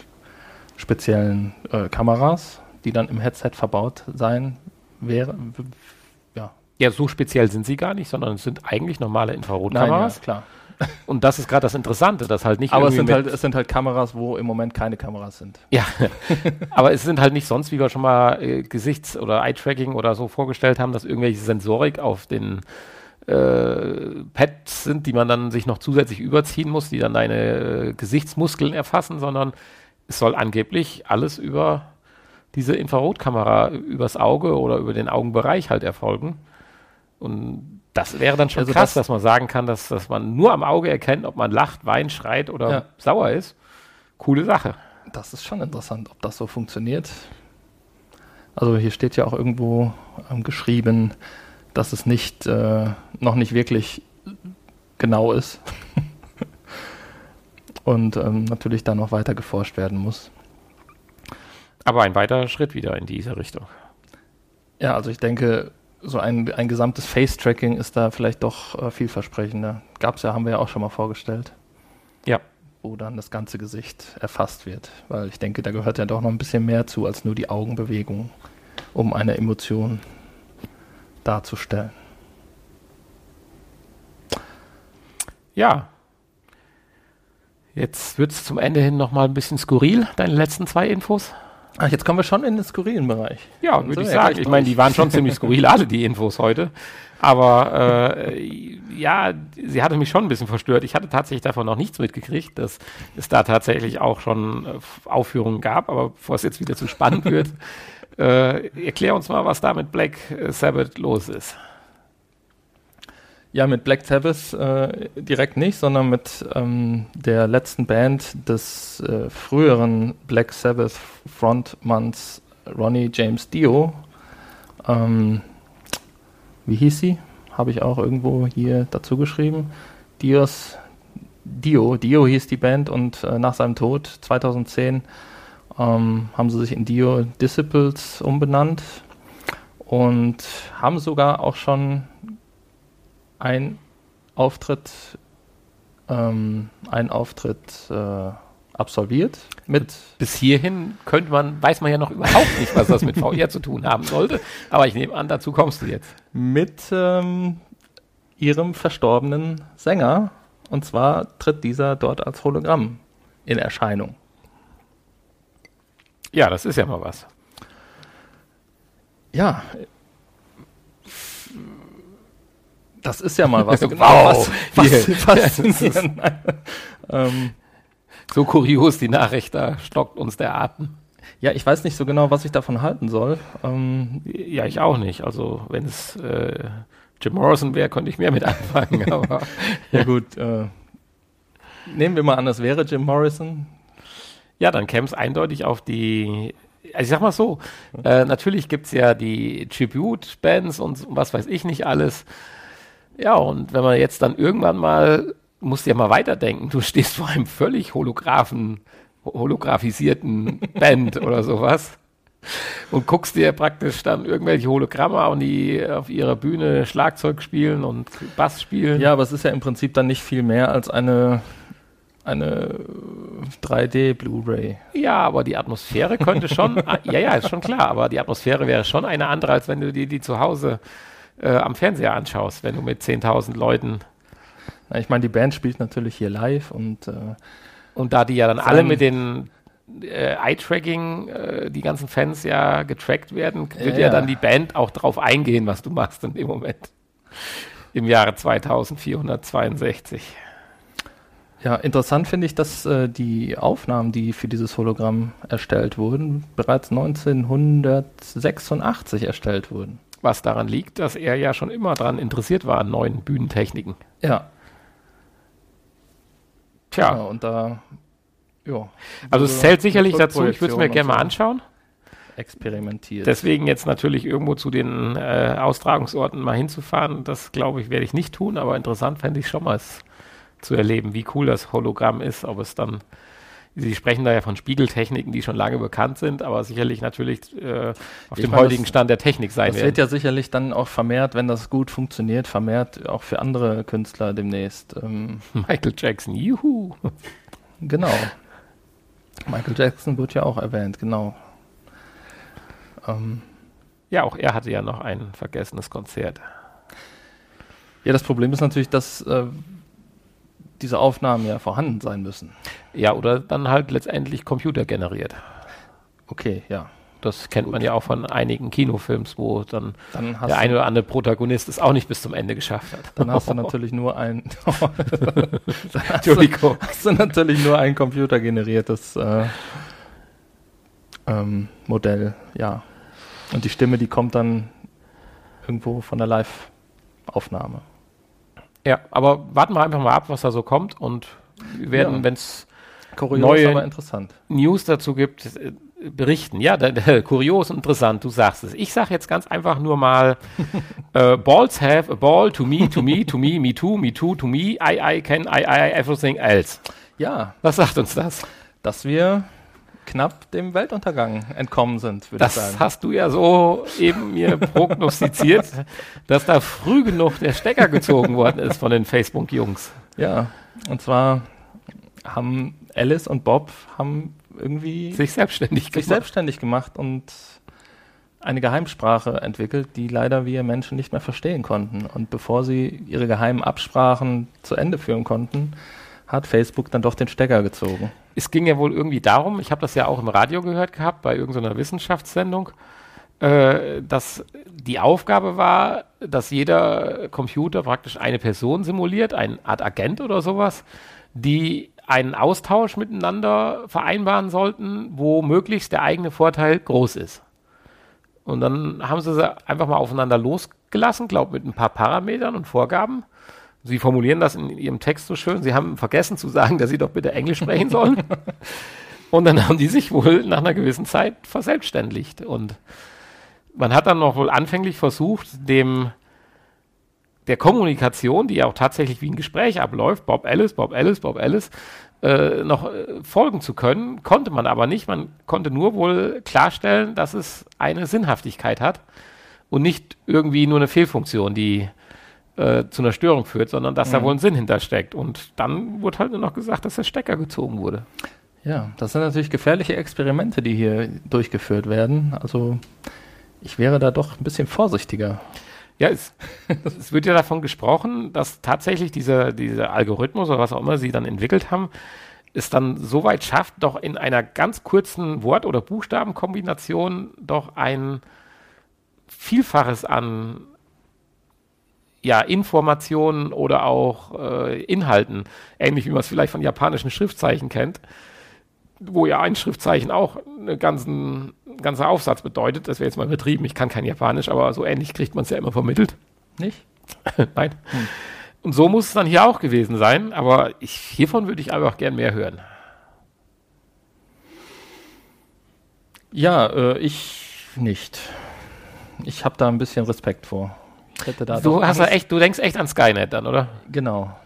speziellen äh, Kameras, die dann im Headset verbaut sein wären. Ja, Ja, so speziell sind sie gar nicht, sondern es sind eigentlich normale nein, ja, Infrarotkameras. klar. Und das ist gerade das Interessante, dass halt nicht Aber es sind, halt, es sind halt Kameras, wo im Moment keine Kameras sind. Ja, aber es sind halt nicht sonst, wie wir schon mal äh, Gesichts- oder Eye-Tracking oder so vorgestellt haben, dass irgendwelche Sensorik auf den äh, Pads sind, die man dann sich noch zusätzlich überziehen muss, die dann deine äh, Gesichtsmuskeln erfassen, sondern es soll angeblich alles über diese Infrarotkamera übers Auge oder über den Augenbereich halt erfolgen. Und das wäre dann schon Also krass, das- dass man sagen kann, dass, dass man nur am Auge erkennt, ob man lacht, weint, schreit oder Ja. sauer ist. Coole Sache. Das ist schon interessant, ob das so funktioniert. Also hier steht ja auch irgendwo ähm, geschrieben, dass es nicht äh, noch nicht wirklich genau ist. Und ähm, natürlich da noch weiter geforscht werden muss. Aber ein weiterer Schritt wieder in diese Richtung. Ja, also ich denke, so ein, ein gesamtes Face-Tracking ist da vielleicht doch äh, vielversprechender. Gab's ja, haben wir ja auch schon mal vorgestellt. Ja. Wo dann das ganze Gesicht erfasst wird. Weil ich denke, da gehört ja doch noch ein bisschen mehr zu als nur die Augenbewegung, um eine Emotion darzustellen. Ja. Jetzt wird es zum Ende hin nochmal ein bisschen skurril, deine letzten zwei Infos. Ach, jetzt kommen wir schon in den skurrilen Bereich. Ja, würde ich sagen. Ich meine, die waren schon ziemlich skurril, alle die Infos heute. Aber äh, ja, sie hatte mich schon ein bisschen verstört. Ich hatte tatsächlich davon noch nichts mitgekriegt, dass es da tatsächlich auch schon äh, Aufführungen gab. Aber bevor es jetzt wieder zu spannend wird, äh, erklär uns mal, was da mit Black Sabbath los ist. Ja, mit Black Sabbath äh, direkt nicht, sondern mit ähm, der letzten Band des äh, früheren Black Sabbath Frontmanns Ronnie James Dio. Ähm, wie hieß sie? Habe ich auch irgendwo hier dazu geschrieben. Dios Dio. Dio hieß die Band und äh, nach seinem Tod 2010 ähm, haben sie sich in Dio Disciples umbenannt und haben sogar auch schon ein Auftritt, ähm, einen Auftritt äh, absolviert. Mit Bis hierhin könnte man, weiß man ja noch überhaupt nicht, was das mit VR zu tun haben sollte. Aber ich nehme an, dazu kommst du jetzt. Mit ähm, ihrem verstorbenen Sänger. Und zwar tritt dieser dort als Hologramm in Erscheinung. Ja, das ist ja mal was. Ja. Das ist ja mal was. genau, wow. Was, was, was ähm, so kurios die Nachricht, da stockt uns der Atem. Ja, ich weiß nicht so genau, was ich davon halten soll. Ähm, ja, ich auch nicht. Also wenn es äh, Jim Morrison wäre, könnte ich mehr mit anfangen. aber ja gut, äh, nehmen wir mal an, das wäre Jim Morrison. Ja, dann käme es eindeutig auf die also ich sag mal so, äh, natürlich gibt es ja die Tribute-Bands und was weiß ich nicht alles. Ja, und wenn man jetzt dann irgendwann mal musst ja mal weiterdenken. Du stehst vor einem völlig holographen, holographisierten Band oder sowas und guckst dir praktisch dann irgendwelche Hologramme an, die auf ihrer Bühne Schlagzeug spielen und Bass spielen. Ja, aber es ist ja im Prinzip dann nicht viel mehr als eine eine 3D Blu-ray. Ja, aber die Atmosphäre könnte schon, ja, ja, ist schon klar, aber die Atmosphäre wäre schon eine andere, als wenn du dir die zu Hause äh, am Fernseher anschaust, wenn du mit 10.000 Leuten ich meine, die Band spielt natürlich hier live und äh, und da die ja dann alle mit den äh, Eye-Tracking, äh, die ganzen Fans ja getrackt werden, wird ja. ja. dann die Band auch drauf eingehen, was du machst in dem Moment. Im Jahre 2462. Ja, interessant finde ich, dass äh, die Aufnahmen, die für dieses Hologramm erstellt wurden, bereits 1986 erstellt wurden. Was daran liegt, dass er ja schon immer daran interessiert war an neuen Bühnentechniken. Ja, Tja. Ja, und da, ja. Also es zählt sicherlich dazu, ich würde es mir gerne mal anschauen. Experimentiert. Deswegen jetzt natürlich irgendwo zu den äh, Austragungsorten mal hinzufahren, das glaube ich, werde ich nicht tun, aber interessant fände ich schon mal es zu erleben, wie cool das Hologramm ist, ob es dann Sie sprechen da ja von Spiegeltechniken, die schon lange bekannt sind, aber sicherlich natürlich äh, auf ich dem meine, heutigen Stand der Technik sein das werden. Das wird ja sicherlich dann auch vermehrt, wenn das gut funktioniert, vermehrt auch für andere Künstler demnächst. Ähm Michael Jackson, juhu! Genau. Michael Jackson wird ja auch erwähnt, genau. Ähm ja, auch er hatte ja noch ein vergessenes Konzert. Ja, das Problem ist natürlich, dass äh, diese Aufnahmen ja vorhanden sein müssen. Ja, oder dann halt letztendlich computergeneriert. Okay, ja. Das kennt Gut. man ja auch von einigen Kinofilms, wo dann, dann der eine oder andere Protagonist es auch nicht bis zum Ende geschafft hat. Dann hast du natürlich nur ein Entschuldigung. Hast du natürlich nur ein computergeneriertes äh, ähm, Modell, ja. Und die Stimme, die kommt dann irgendwo von der Live-Aufnahme. Ja, aber warten wir einfach mal ab, was da so kommt und wir werden, ja. wenn es neue News dazu gibt, äh, berichten. Ja, da, da, kurios und interessant, du sagst es. Ich sage jetzt ganz einfach nur mal, uh, balls have a ball to me, to me, to me, me too, me too, to me, I, I can, I, I, everything else. Ja. Was sagt uns das? Dass wir knapp dem Weltuntergang entkommen sind, würde ich sagen. Das hast du ja so eben mir prognostiziert, dass da früh genug der Stecker gezogen worden ist von den Facebook-Jungs. Ja, und zwar haben Alice und Bob haben irgendwie sich selbstständig sich gemacht. selbstständig gemacht und eine Geheimsprache entwickelt, die leider wir Menschen nicht mehr verstehen konnten. Und bevor sie ihre geheimen Absprachen zu Ende führen konnten, hat Facebook dann doch den Stecker gezogen. Es ging ja wohl irgendwie darum, ich habe das ja auch im Radio gehört gehabt, bei irgendeiner Wissenschaftssendung, äh, dass die Aufgabe war, dass jeder Computer praktisch eine Person simuliert, eine Art Agent oder sowas, die einen Austausch miteinander vereinbaren sollten, wo möglichst der eigene Vorteil groß ist. Und dann haben sie sie einfach mal aufeinander losgelassen, glaube mit ein paar Parametern und Vorgaben. Sie formulieren das in Ihrem Text so schön. Sie haben vergessen zu sagen, dass Sie doch bitte Englisch sprechen sollen. und dann haben die sich wohl nach einer gewissen Zeit verselbstständigt. Und man hat dann noch wohl anfänglich versucht, dem der Kommunikation, die ja auch tatsächlich wie ein Gespräch abläuft, Bob Ellis, Bob Ellis, Bob Ellis, äh, noch äh, folgen zu können, konnte man aber nicht. Man konnte nur wohl klarstellen, dass es eine Sinnhaftigkeit hat und nicht irgendwie nur eine Fehlfunktion, die äh, zu einer Störung führt, sondern dass mhm. da wohl ein Sinn hintersteckt. Und dann wurde halt nur noch gesagt, dass der Stecker gezogen wurde. Ja, das sind natürlich gefährliche Experimente, die hier durchgeführt werden. Also ich wäre da doch ein bisschen vorsichtiger. Ja, es, es wird ja davon gesprochen, dass tatsächlich dieser, dieser Algorithmus oder was auch immer sie dann entwickelt haben, es dann so weit schafft, doch in einer ganz kurzen Wort- oder Buchstabenkombination doch ein Vielfaches an ja, Informationen oder auch äh, Inhalten, ähnlich wie man es vielleicht von japanischen Schriftzeichen kennt, wo ja ein Schriftzeichen auch einen ganzen, ganzer Aufsatz bedeutet. Das wäre jetzt mal übertrieben, ich kann kein Japanisch, aber so ähnlich kriegt man es ja immer vermittelt. Nicht? Nein. Hm. Und so muss es dann hier auch gewesen sein, aber ich, hiervon würde ich einfach gern mehr hören. Ja, äh, ich nicht. Ich habe da ein bisschen Respekt vor. Du hast ja echt, du denkst echt an Skynet dann, oder? Genau.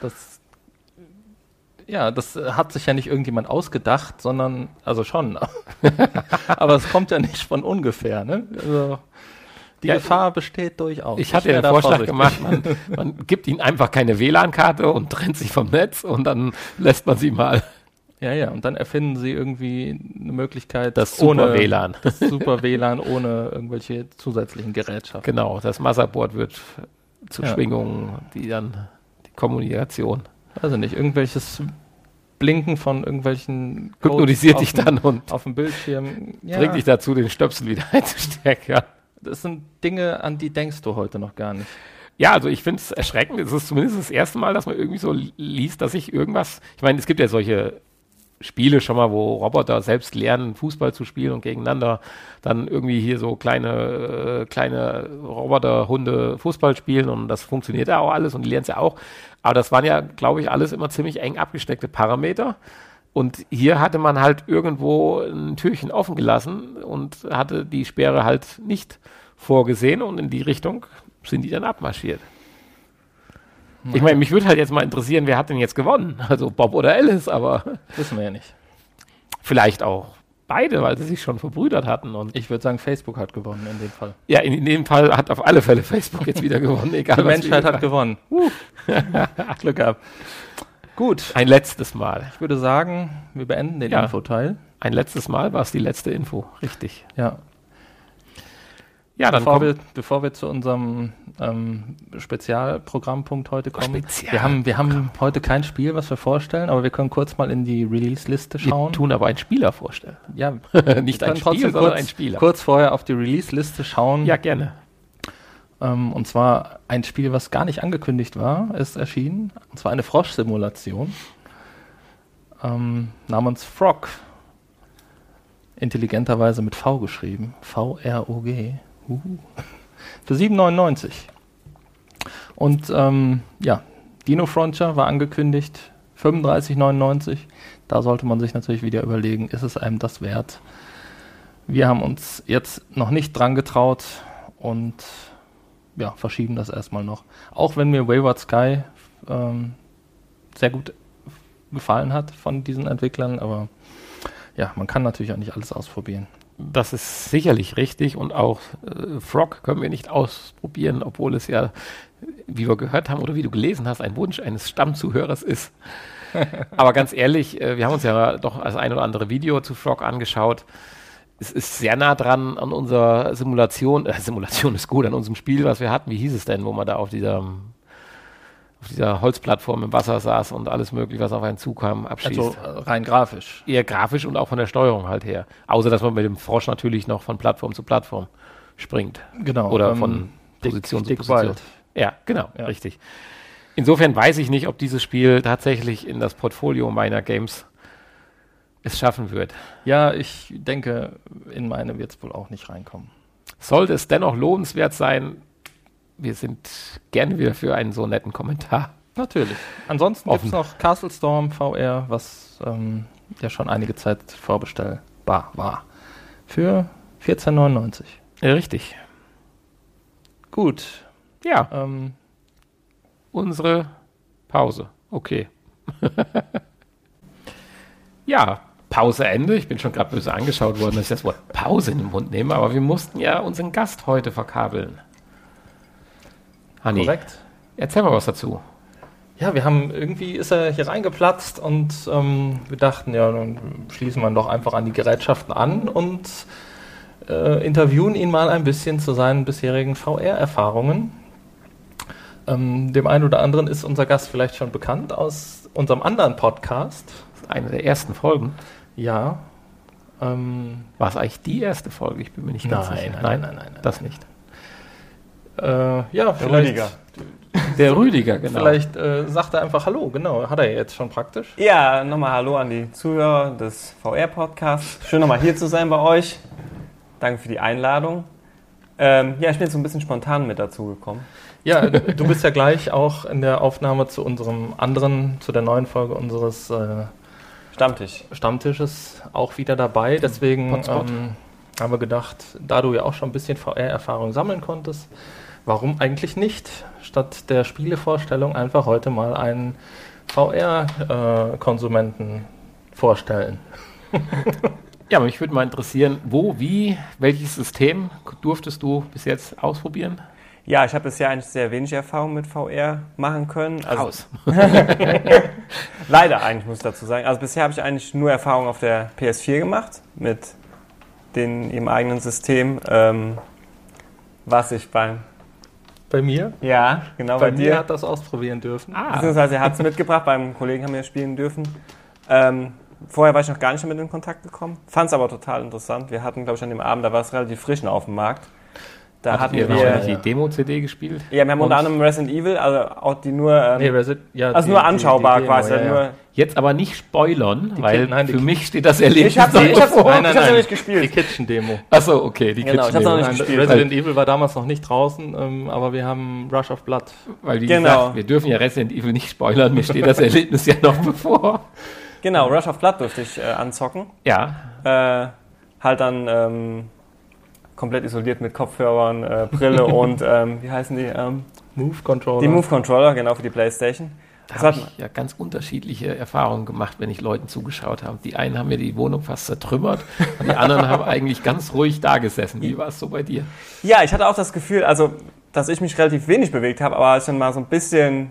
Das ja, das hat sich ja nicht irgendjemand ausgedacht, sondern, also schon. Aber es kommt ja nicht von ungefähr, ne? Also, die ja, Gefahr besteht durchaus. Ich hatte ja den Vorschlag gemacht, man, man gibt ihnen einfach keine WLAN-Karte und trennt sich vom Netz und dann lässt man sie mal. Ja, ja, und dann erfinden sie irgendwie eine Möglichkeit, das Super WLAN. Das Super WLAN ohne irgendwelche zusätzlichen Gerätschaften. Genau, das Motherboard wird zu ja. Schwingungen, die dann die Kommunikation also nicht, irgendwelches Blinken von irgendwelchen Codes hypnotisiert dich dann und auf dem Bildschirm ja. bringt dich dazu, den Stöpsel wieder einzustecken. Ja. Das sind Dinge, an die denkst du heute noch gar nicht. Ja, also ich finde es erschreckend. Es ist zumindest das erste Mal, dass man irgendwie so liest, dass ich irgendwas. Ich meine, es gibt ja solche Spiele schon mal, wo Roboter selbst lernen, Fußball zu spielen und gegeneinander dann irgendwie hier so kleine, äh, kleine Roboterhunde Fußball spielen und das funktioniert ja auch alles und die lernen es ja auch. Aber das waren ja, glaube ich, alles immer ziemlich eng abgesteckte Parameter. Und hier hatte man halt irgendwo ein Türchen offen gelassen und hatte die Sperre halt nicht vorgesehen und in die Richtung sind die dann abmarschiert. Ich meine, mich würde halt jetzt mal interessieren, wer hat denn jetzt gewonnen? Also Bob oder Alice, aber. Wissen wir ja nicht. Vielleicht auch beide, weil sie sich schon verbrüdert hatten. Und ich würde sagen, Facebook hat gewonnen in dem Fall. Ja, in, in, dem Fall hat auf alle Fälle Facebook jetzt wieder gewonnen. Egal, Die Menschheit hat gewonnen. Uh. Glück gehabt. Gut. Ein letztes Mal. Ich würde sagen, wir beenden den ja. Infoteil. Ein letztes Mal war es die letzte Info, richtig. Ja. Ja, dann bevor wir, bevor wir zu unserem ähm, Spezialprogrammpunkt heute kommen. Spezial wir haben, wir haben heute kein Spiel, was wir vorstellen, aber wir können kurz mal in die Release-Liste schauen. Wir tun aber einen Spieler vorstellen. Ja, nicht ein Spiel, sondern kurz, ein Spieler. Kurz vorher auf die Release-Liste schauen. Ja, gerne. Ähm, und zwar ein Spiel, was gar nicht angekündigt war, ist erschienen. Und zwar eine Frosch-Simulation ähm, namens Frog. Intelligenterweise mit V geschrieben. V-R-O-G. Uh. Für 7,99. Und ähm, ja, Dino Frontier war angekündigt, 35,99. Da sollte man sich natürlich wieder überlegen, ist es einem das wert? Wir haben uns jetzt noch nicht dran getraut und ja, verschieben das erstmal noch. Auch wenn mir Wayward Sky ähm, sehr gut gefallen hat von diesen Entwicklern, aber ja, man kann natürlich auch nicht alles ausprobieren das ist sicherlich richtig und auch äh, Frog können wir nicht ausprobieren, obwohl es ja, wie wir gehört haben oder wie du gelesen hast, ein Wunsch eines Stammzuhörers ist. Aber ganz ehrlich, äh, wir haben uns ja doch das ein oder andere Video zu Frog angeschaut. Es ist sehr nah dran an unserer Simulation, äh, Simulation ist gut, an unserem Spiel, was wir hatten. Wie hieß es denn, wo man da auf dieser auf dieser Holzplattform im Wasser saß und alles mögliche, was auf einen zukam, abschießt. Also äh, rein grafisch. Eher grafisch und auch von der Steuerung halt her. Außer, dass man mit dem Frosch natürlich noch von Plattform zu Plattform springt. Genau. Oder ähm, von Position Dick, zu Position. Dick ja, genau, ja. richtig. Insofern weiß ich nicht, ob dieses Spiel tatsächlich in das Portfolio meiner Games es schaffen wird. Ja, ich denke, in meine wird es wohl auch nicht reinkommen. Sollte es dennoch lohnenswert sein, wir sind gerne wieder für einen so netten Kommentar. Natürlich. Ansonsten gibt es noch Castle Storm VR, was ähm, ja schon einige Zeit vorbestellbar war. Für 14,99. Ja, richtig. Gut. Ja. Ähm, unsere Pause. Okay. ja, Pause Ende. Ich bin schon gerade böse angeschaut worden, dass ich das Wort Pause in den Mund nehme, aber wir mussten ja unseren Gast heute verkabeln. Hanni, Korrekt. Erzähl mal was dazu. Ja, wir haben irgendwie ist er hier reingeplatzt und ähm, wir dachten, ja, dann schließen wir ihn doch einfach an die Gerätschaften an und äh, interviewen ihn mal ein bisschen zu seinen bisherigen VR-Erfahrungen. Ähm, dem einen oder anderen ist unser Gast vielleicht schon bekannt aus unserem anderen Podcast. Eine der ersten Folgen. Ja. Ähm, War es eigentlich die erste Folge? Ich bin mir nicht ganz nein, sicher. Nein, nein, nein, nein, nein das nicht. Äh, ja, Der vielleicht. Rüdiger. Der Rüdiger, genau. Vielleicht äh, sagt er einfach Hallo, genau. Hat er jetzt schon praktisch. Ja, nochmal Hallo an die Zuhörer des VR-Podcasts. Schön nochmal hier zu sein bei euch. Danke für die Einladung. Ähm, ja, ich bin jetzt so ein bisschen spontan mit dazu gekommen. Ja, du bist ja gleich auch in der Aufnahme zu unserem anderen, zu der neuen Folge unseres äh, Stammtisch. Stammtisches auch wieder dabei. Deswegen ähm, haben wir gedacht, da du ja auch schon ein bisschen VR-Erfahrung sammeln konntest, warum eigentlich nicht statt der Spielevorstellung einfach heute mal einen VR-Konsumenten äh, vorstellen? ja, mich würde mal interessieren, wo, wie, welches System durftest du bis jetzt ausprobieren? Ja, ich habe bisher eigentlich sehr wenig Erfahrung mit VR machen können. Also Aus. Leider eigentlich, muss ich dazu sagen. Also bisher habe ich eigentlich nur Erfahrung auf der PS4 gemacht, mit den, ihrem eigenen System, ähm, was ich beim... Bei mir? Ja, genau bei, bei dir. hat das ausprobieren dürfen. Ah. Beziehungsweise er hat es mitgebracht, beim Kollegen haben wir spielen dürfen. Ähm, vorher war ich noch gar nicht mit in Kontakt gekommen, fand es aber total interessant. Wir hatten, glaube ich, an dem Abend, da war es relativ frisch auf dem Markt. Da hatten wir ja, die Demo-CD gespielt. Ja, wir haben unter anderem Resident Evil, also auch die nur, ähm, nee, Resident, ja, also die, nur anschaubar die, die Demo, quasi. Ja, nur Jetzt aber nicht spoilern, weil nein, für mich steht das Erlebnis ich hab's noch, ich hab's, vor. Nein, nein, ich hab's noch nicht gespielt. Die Kitchen-Demo. Achso, okay, die genau, Kitchen-Demo. Ich hab's noch nicht gespielt. Resident Evil war damals noch nicht draußen, ähm, aber wir haben Rush of Blood. Weil wie genau. gesagt, wir dürfen ja Resident Evil nicht spoilern, mir steht das Erlebnis ja noch bevor. Genau, Rush of Blood durfte ich äh, anzocken. Ja. Äh, halt dann ähm, komplett isoliert mit Kopfhörern, äh, Brille und ähm, wie heißen die? Ähm, Move Controller. Die Move Controller, genau für die Playstation. Da habe ich ja ganz unterschiedliche Erfahrungen gemacht, wenn ich Leuten zugeschaut habe. Die einen haben mir die Wohnung fast zertrümmert und die anderen haben eigentlich ganz ruhig da gesessen. Wie war es so bei dir? Ja, ich hatte auch das Gefühl, also, dass ich mich relativ wenig bewegt habe, aber als ich dann mal so ein bisschen,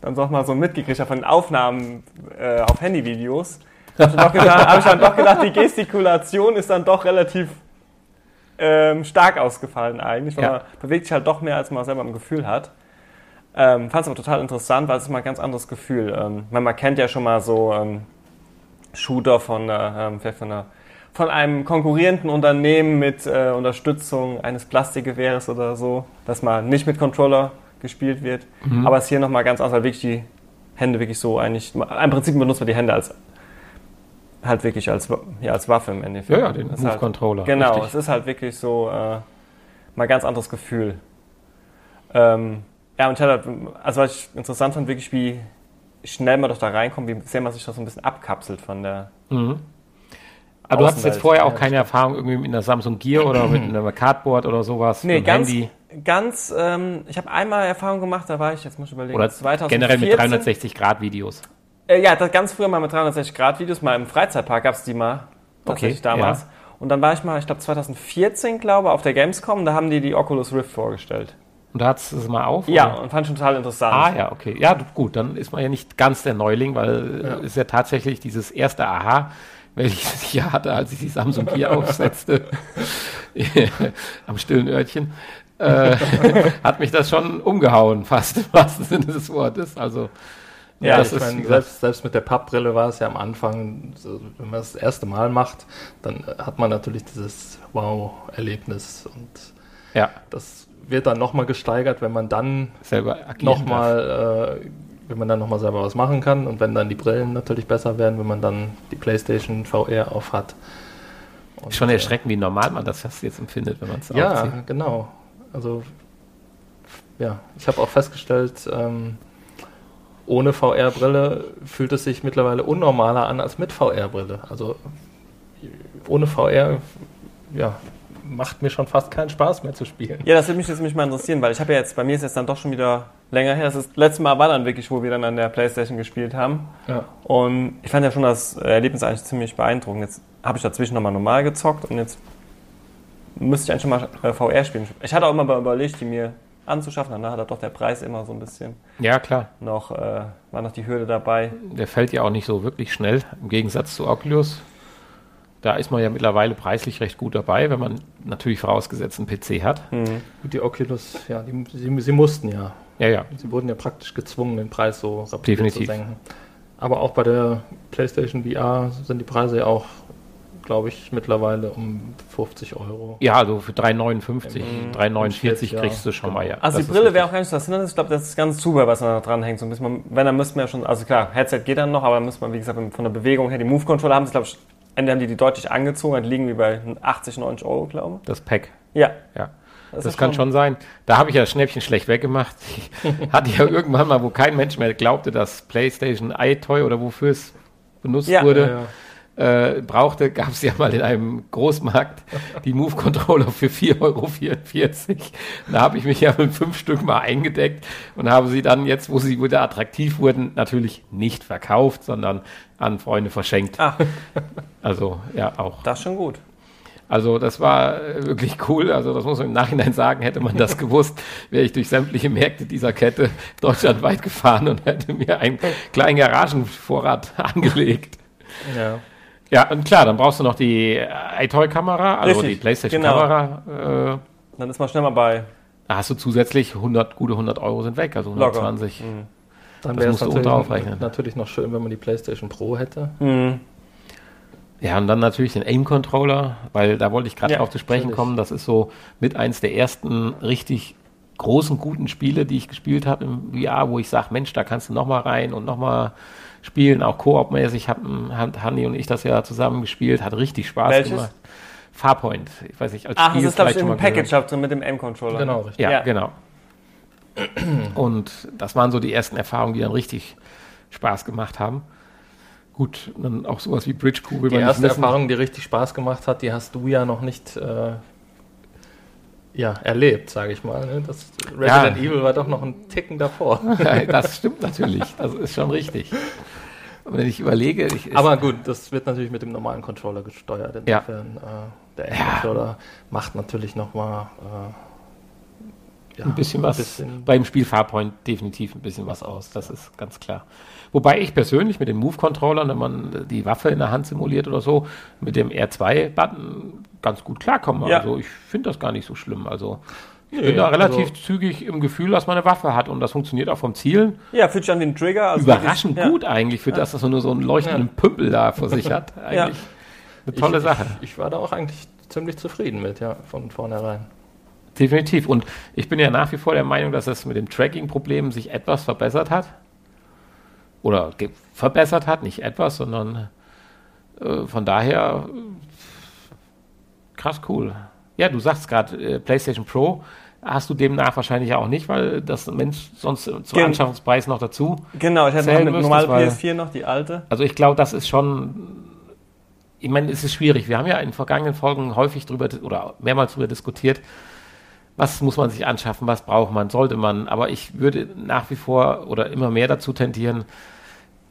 dann doch mal so mitgekriegt habe von den Aufnahmen äh, auf Handyvideos, habe ich, hab ich dann doch gedacht, die Gestikulation ist dann doch relativ ähm, stark ausgefallen eigentlich, weil ja. man bewegt sich halt doch mehr, als man selber im Gefühl hat. Ähm, Fand es aber total interessant, weil es ist mal ein ganz anderes Gefühl. Ähm, man kennt ja schon mal so ähm, Shooter von, äh, vielleicht von, einer, von einem konkurrierenden Unternehmen mit äh, Unterstützung eines Plastikgewehres oder so, dass man nicht mit Controller gespielt wird. Mhm. Aber es ist hier nochmal ganz anders, weil wirklich die Hände wirklich so eigentlich, im Prinzip benutzt man die Hände als halt wirklich als, ja, als Waffe im Endeffekt. Ja, ja den Move-Controller. Halt, genau, richtig. es ist halt wirklich so äh, mal ein ganz anderes Gefühl. Ähm, ja, und halt, also was ich interessant fand, wirklich wie schnell man doch da reinkommt, wie sehr man sich da so ein bisschen abkapselt von der. Mhm. Aber du hattest jetzt vorher auch keine Erfahrung irgendwie mit einer Samsung Gear oder mit einem Cardboard oder sowas? Nee, ganz, Handy. ganz, ähm, ich habe einmal Erfahrung gemacht, da war ich, jetzt muss ich überlegen, oder 2014. generell mit 360 Grad Videos. Äh, ja, das ganz früher mal mit 360 Grad Videos, mal im Freizeitpark gab es die mal. Okay, damals. Ja. Und dann war ich mal, ich glaube 2014, glaube auf der Gamescom, da haben die die Oculus Rift vorgestellt. Und da hat es mal auf? Ja, oder? und fand schon total interessant. Ah ja, okay. Ja, gut, dann ist man ja nicht ganz der Neuling, weil ja. es ja tatsächlich dieses erste Aha, welches ich hatte, als ich die Samsung Gear aufsetzte, am stillen Örtchen, äh, hat mich das schon umgehauen, fast im wahrsten Sinne des Wortes. Also ja, das ich meine, selbst, selbst mit der Pappbrille war es ja am Anfang, so, wenn man das erste Mal macht, dann hat man natürlich dieses Wow-Erlebnis und ja. das wird dann nochmal gesteigert, wenn man dann selber nochmal, äh, wenn man dann nochmal selber was machen kann und wenn dann die Brillen natürlich besser werden, wenn man dann die PlayStation VR auf hat. Und, Schon erschreckend, wie normal man das jetzt empfindet, wenn man es Ja, aufzieht. genau. Also ja, ich habe auch festgestellt, ähm, ohne VR-Brille fühlt es sich mittlerweile unnormaler an als mit VR-Brille. Also ohne VR, ja, macht mir schon fast keinen Spaß mehr zu spielen. Ja, das würde mich jetzt mich mal interessieren, weil ich habe ja jetzt, bei mir ist jetzt dann doch schon wieder länger her. Das, ist, das letzte Mal war dann wirklich, wo wir dann an der Playstation gespielt haben. Ja. Und ich fand ja schon das Erlebnis eigentlich ziemlich beeindruckend. Jetzt habe ich dazwischen nochmal normal gezockt und jetzt müsste ich eigentlich schon mal äh, VR spielen. Ich hatte auch immer mal überlegt, die mir anzuschaffen, dann hat doch der Preis immer so ein bisschen Ja, klar. noch, äh, war noch die Hürde dabei. Der fällt ja auch nicht so wirklich schnell, im Gegensatz zu Oculus. Da ist man ja mittlerweile preislich recht gut dabei, wenn man natürlich vorausgesetzt einen PC hat. Hm. Gut, die Oculus, ja, die, sie, sie mussten ja. Ja, ja. Sie wurden ja praktisch gezwungen, den Preis so rapide Definitiv. zu senken. Aber auch bei der PlayStation VR sind die Preise ja auch, glaube ich, mittlerweile um 50 Euro. Ja, also für 3,59, Mhm. 3,49 Ja, kriegst du schon genau. mal, ja. Also Das die Brille wäre auch gar nicht so das Hindernis. Ich glaube, das ist ganz Zubehör, was da dran hängt. So ein bisschen, man- wenn, dann müsste man ja schon, also klar, Headset geht dann noch, aber dann müsste man, wie gesagt, von der Bewegung her, die Move-Controller haben sie, glaube ich, entweder haben die die deutlich angezogen, die liegen wie bei 80, 90 Euro, glaube Das Pack, ich. Ja. ja. Das, ist kann schon sein. Da habe ich ja das Schnäppchen schlecht weggemacht. Ich hatte ja irgendwann mal, wo kein Mensch mehr glaubte, dass PlayStation iToy oder wofür es benutzt Ja. wurde, Ja, äh, brauchte, gab es ja mal in einem Großmarkt die Move-Controller für 4,44 Euro. Da habe ich mich ja mit fünf Stück mal eingedeckt und habe sie dann jetzt, wo sie wieder attraktiv wurden, natürlich nicht verkauft, sondern an Freunde verschenkt. Ah, Also ja, auch. das ist schon gut. Also das war äh, wirklich cool. Also das muss man im Nachhinein sagen, hätte man das gewusst, wäre ich durch sämtliche Märkte dieser Kette deutschlandweit gefahren und hätte mir einen kleinen Garagenvorrat angelegt. ja. Ja, und klar, dann brauchst du noch die iToy-Kamera, also Richtig, die PlayStation-Kamera. Äh, Dann ist man schnell mal bei da hast du zusätzlich 100, gute 100 Euro sind weg, also locker. 120. Mhm. Dann Das wäre es musst du oben natürlich, drauf rechnen. natürlich noch schön, wenn man die PlayStation Pro hätte. Mhm. Ja, und dann natürlich den Aim-Controller, weil da wollte ich gerade Ja, drauf zu sprechen natürlich. kommen. Das ist so mit eins der ersten richtig großen, guten Spiele, die ich gespielt habe im VR, wo ich sage, Mensch, da kannst du noch mal rein und noch mal spielen, auch Koop-mäßig, haben haben Hanni und ich das ja zusammen gespielt, hat richtig Spaß Welches? gemacht. Farpoint, ich weiß nicht, als Ach, das ist, glaube ich, vielleicht schon im. Package drin mit dem M-Controller. Genau, richtig. Ja, Ja. genau. Und das waren so die ersten Erfahrungen, die dann richtig Spaß gemacht haben. Gut, dann auch sowas wie Bridge Crew will Die erste. Erfahrung, die richtig Spaß gemacht hat, die hast du ja noch nicht äh, ja, erlebt, sage ich mal. Ne? Das Resident Ja. Evil war doch noch ein Ticken davor. Ja, das stimmt natürlich. Das ist schon richtig. Und wenn ich überlege, ich, Aber gut, das wird natürlich mit dem normalen Controller gesteuert. Ja. Insofern, äh, der M-Controller macht natürlich nochmal äh, ja, ein bisschen was bisschen- beim Spiel Farpoint definitiv ein bisschen was aus. Das ist ganz klar. Wobei ich persönlich mit den Move-Controllern, wenn man die Waffe in der Hand simuliert oder so, mit dem R2-Button ganz gut klarkomme. Ja. Also ich finde das gar nicht so schlimm. Also ich Nee, bin da relativ also- zügig im Gefühl, dass man eine Waffe hat und das funktioniert auch vom Zielen Ja, fühlt sich an ein Trigger. Also überraschend wirklich, gut eigentlich, für das, dass er nur so einen leuchtenden Pümpel da vor sich hat. Eigentlich eine tolle ich, Sache. Ich, ich war da auch eigentlich ziemlich zufrieden mit, ja, von vornherein. Definitiv. Und ich bin ja nach wie vor der Meinung, dass es mit dem Tracking-Problem sich etwas verbessert hat. Oder verbessert hat, nicht etwas, sondern äh, von daher äh, krass cool. Ja, du sagst gerade, äh, PlayStation Pro hast du demnach wahrscheinlich auch nicht, weil das Mensch sonst zum Gen- Anschaffungspreis noch dazu. Genau, ich hatte noch normaler weil- PS4 noch, die alte. Also ich glaube, das ist schon. Ich meine, es ist schwierig. Wir haben ja in vergangenen Folgen häufig drüber oder mehrmals drüber diskutiert, was muss man sich anschaffen, was braucht man, sollte man. Aber ich würde nach wie vor oder immer mehr dazu tendieren,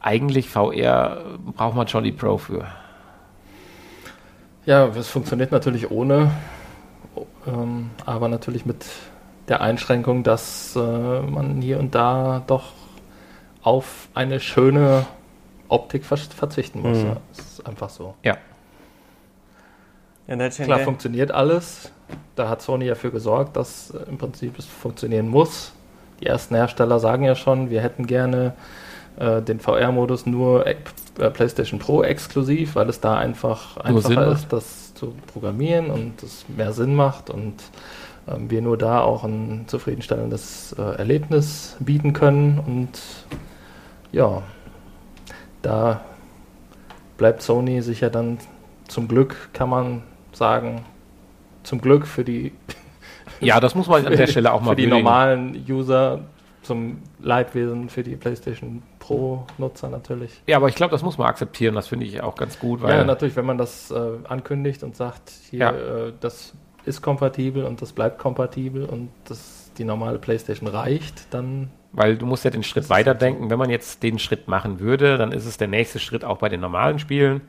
eigentlich VR braucht man schon die Pro für. Ja, es funktioniert natürlich ohne, ähm, aber natürlich mit der Einschränkung, dass äh, man hier und da doch auf eine schöne Optik ver verzichten muss. Mhm. Ja, das ist einfach so. Ja. Ja, dann hätte ich Klar funktioniert alles. Da hat Sony ja für gesorgt, dass äh, im Prinzip es funktionieren muss. Die ersten Hersteller sagen ja schon, wir hätten gerne äh, den VR-Modus nur äh, PlayStation Pro exklusiv, weil es da einfach einfacher macht. ist, das zu programmieren und es mehr Sinn macht und ähm, wir nur da auch ein zufriedenstellendes äh, Erlebnis bieten können. Und ja, da bleibt Sony sicher dann zum Glück, kann man sagen, zum Glück für die, Ja, das muss man an der Stelle auch mal für die würdigen. normalen User, zum Leidwesen für die PlayStation Pro-Nutzer natürlich. Ja, aber ich glaube, das muss man akzeptieren. Das finde ich auch ganz gut, weil ja, natürlich, wenn man das äh, ankündigt und sagt, hier, Ja. äh, das ist kompatibel und das bleibt kompatibel und das, die normale PlayStation reicht, dann. Weil du musst ja den Schritt weiterdenken. Wenn man jetzt den Schritt machen würde, dann ist es der nächste Schritt auch bei den normalen Spielen.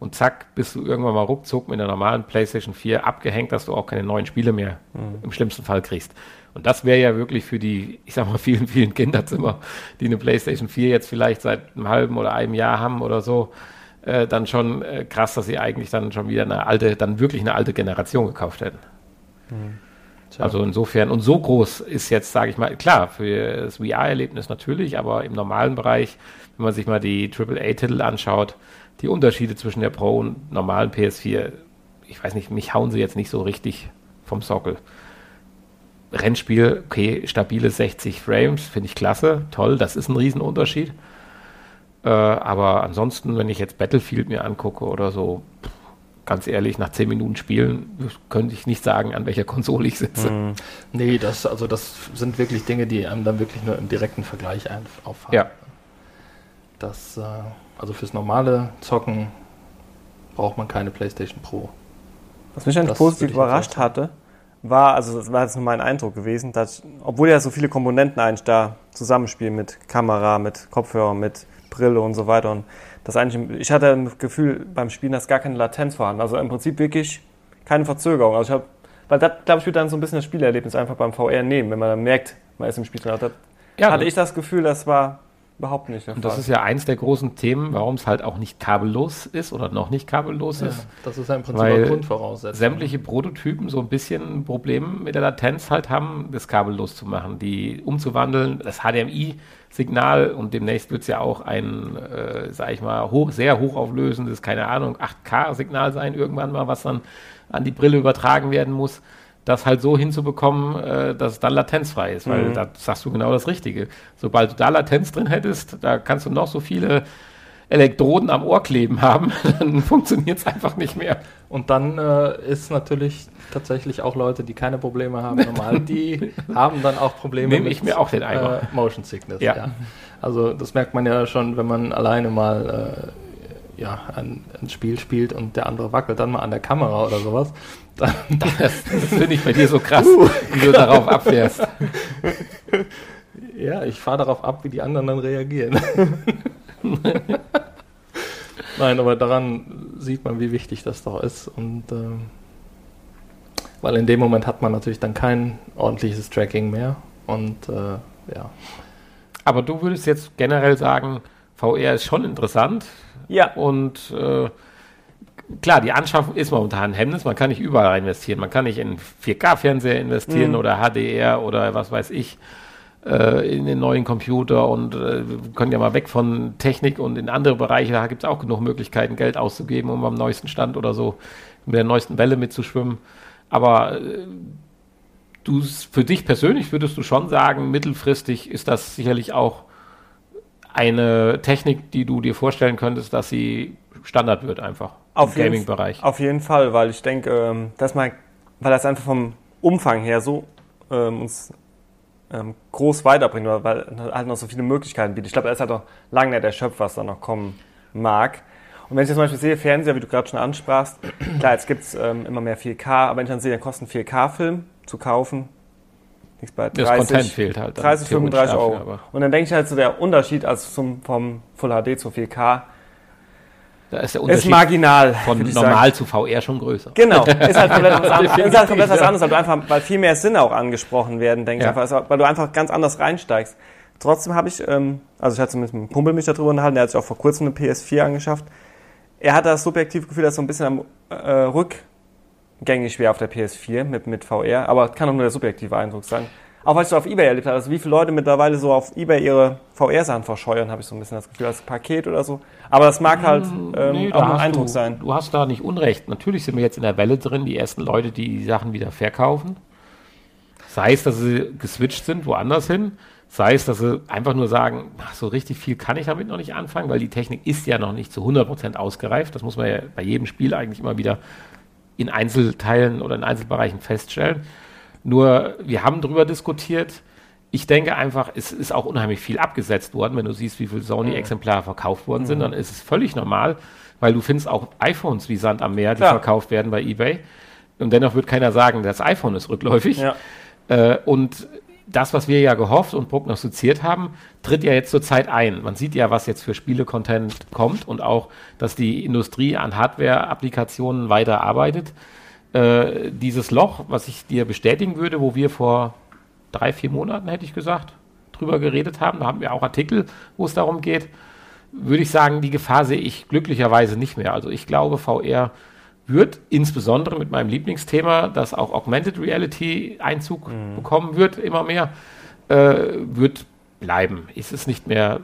Und zack, bist du irgendwann mal ruckzuck mit der normalen PlayStation 4 abgehängt, dass du auch keine neuen Spiele mehr mhm. im schlimmsten Fall kriegst. Und das wäre ja wirklich für die, ich sag mal, vielen, vielen Kinderzimmer, die eine PlayStation 4 jetzt vielleicht seit einem halben oder einem Jahr haben oder so, äh, dann schon äh, krass, dass sie eigentlich dann schon wieder eine alte, dann wirklich eine alte Generation gekauft hätten. Mhm. Also insofern, und so groß ist jetzt, sage ich mal, klar, für das VR-Erlebnis natürlich, aber im normalen Bereich, wenn man sich mal die AAA-Titel anschaut, die Unterschiede zwischen der Pro und normalen PS4, ich weiß nicht, mich hauen sie jetzt nicht so richtig vom Sockel. Rennspiel, okay, stabile 60 Frames, finde ich klasse, toll, das ist ein Riesenunterschied. Äh, aber ansonsten, wenn ich jetzt Battlefield mir angucke oder so, ganz ehrlich, nach 10 Minuten Spielen könnte ich nicht sagen, an welcher Konsole ich sitze. Mhm. Nee, das, also das sind wirklich Dinge, die einem dann wirklich nur im direkten Vergleich auffallen. Ja. Das, äh, also fürs normale Zocken braucht man keine PlayStation Pro. Was mich eigentlich positiv überrascht hatte, war, also das war jetzt nur mein Eindruck gewesen, dass, obwohl ja so viele Komponenten eigentlich da zusammenspielen mit Kamera, mit Kopfhörer, mit Brille und so weiter und das eigentlich, ich hatte das Gefühl beim Spielen, dass gar keine Latenz vorhanden. Also im Prinzip wirklich keine Verzögerung. Also ich habe, weil das, glaube ich, wird dann so ein bisschen das Spielerlebnis einfach beim VR nehmen, wenn man dann merkt, man ist im Spiel drin. Ja, hatte ich das Gefühl, das war Überhaupt nicht. Und das ist ja eins der großen Themen, warum es halt auch nicht kabellos ist oder noch nicht kabellos ja, ist. Das ist ja im Prinzip weil Grundvoraussetzung. Sämtliche Prototypen so ein bisschen ein Problem mit der Latenz halt haben, das kabellos zu machen, die umzuwandeln, das HDMI-Signal und demnächst wird es ja auch ein, äh, sag ich mal, hoch, sehr hochauflösendes, keine Ahnung, 8K-Signal sein irgendwann mal, was dann an die Brille übertragen werden muss das halt so hinzubekommen, äh, dass es dann latenzfrei ist, weil mhm. da sagst du genau das Richtige. Sobald du da Latenz drin hättest, da kannst du noch so viele Elektroden am Ohr kleben haben, dann funktioniert es einfach nicht mehr. Und dann äh, ist natürlich tatsächlich auch Leute, die keine Probleme haben, normal, die haben dann auch Probleme Nehme ich mir auch den Eimer. Äh, Motion Sickness. Ja. ja. Also das merkt man ja schon, wenn man alleine mal äh, ja, ein, ein, Spiel spielt und der andere wackelt dann mal an der Kamera oder sowas. Dann, das, das finde ich bei dir so krass, uh, wie du darauf abfährst. Ja, ich fahre darauf ab, wie die anderen dann reagieren. Nein, aber daran sieht man, wie wichtig das doch ist. Und ähm, weil in dem Moment hat man natürlich dann kein ordentliches Tracking mehr. Und äh, ja. Aber du würdest jetzt generell sagen, VR ist schon interessant. Ja. Und äh, klar, die Anschaffung ist momentan ein Hemmnis. Man kann nicht überall investieren. Man kann nicht in 4K-Fernseher investieren mhm. oder HDR oder was weiß ich äh, in den neuen Computer und äh, wir können ja mal weg von Technik und in andere Bereiche. Da gibt es auch genug Möglichkeiten, Geld auszugeben, um am neuesten Stand oder so mit der neuesten Welle mitzuschwimmen. Aber äh, du für dich persönlich würdest du schon sagen, mittelfristig ist das sicherlich auch eine Technik, die du dir vorstellen könntest, dass sie Standard wird einfach auf im Gaming-Bereich. Auf jeden Fall, weil ich denke, ähm, dass man, weil das einfach vom Umfang her so ähm, uns ähm, groß weiterbringt, weil halt noch so viele Möglichkeiten bietet. Ich glaube, er ist halt noch lange nicht erschöpft, was da noch kommen mag. Und wenn ich jetzt zum Beispiel sehe, Fernseher, wie du gerade schon ansprachst, klar, jetzt gibt es ähm, immer mehr 4K, aber wenn ich dann sehe, der kostet einen 4K-Film zu kaufen, nichts bei 30, das Content fehlt halt 30, 35 Euro. Dafür, und dann denke ich halt so, der Unterschied also zum, vom Full HD zu 4K da ist der Unterschied ist marginal, von normal sagen. zu VR schon größer. Genau, ist halt komplett was, anderes, ist halt komplett was anderes, weil, du einfach, weil viel mehr Sinne auch angesprochen werden, denke ja. ich einfach, weil du einfach ganz anders reinsteigst. Trotzdem habe ich, ähm, also ich hatte mit einem Kumpel mich darüber unterhalten, der hat sich auch vor kurzem eine PS4 angeschafft. Er hat das subjektive Gefühl, dass so ein bisschen am äh, rückgängig wäre auf der PS4 mit, mit VR, aber kann auch nur der subjektive Eindruck sein. Auch was ich so auf Ebay erlebt habe, also wie viele Leute mittlerweile so auf Ebay ihre VR-Sachen verscheuern, habe ich so ein bisschen das Gefühl, als Paket oder so. Aber das mag halt hm, ähm, nee, auch ein Eindruck du, sein. Du hast da nicht Unrecht. Natürlich sind wir jetzt in der Welle drin, die ersten Leute, die die Sachen wieder verkaufen. Sei es, dass sie geswitcht sind, woanders hin. Sei es, dass sie einfach nur sagen, ach, so richtig viel kann ich damit noch nicht anfangen, weil die Technik ist ja noch nicht zu 100% ausgereift. Das muss man ja bei jedem Spiel eigentlich immer wieder in Einzelteilen oder in Einzelbereichen feststellen. Nur, wir haben darüber diskutiert. Ich denke einfach, es ist auch unheimlich viel abgesetzt worden. Wenn du siehst, wie viele Sony-Exemplare verkauft worden sind, mhm. dann ist es völlig normal, weil du findest auch iPhones wie Sand am Meer, die ja. verkauft werden bei eBay. Und dennoch wird keiner sagen, das iPhone ist rückläufig. Ja. Äh, und das, was wir ja gehofft und prognostiziert haben, tritt ja jetzt zur Zeit ein. Man sieht ja, was jetzt für Spiele-Content kommt und auch, dass die Industrie an Hardware-Applikationen weiter arbeitet. Äh, dieses Loch, was ich dir bestätigen würde, wo wir vor drei, vier Monaten, hätte ich gesagt, drüber geredet haben, da haben wir auch Artikel, wo es darum geht, würde ich sagen, die Gefahr sehe ich glücklicherweise nicht mehr. Also ich glaube, VR wird insbesondere mit meinem Lieblingsthema, dass auch Augmented Reality Einzug mhm. bekommen wird, immer mehr, äh, wird bleiben. Ist es nicht mehr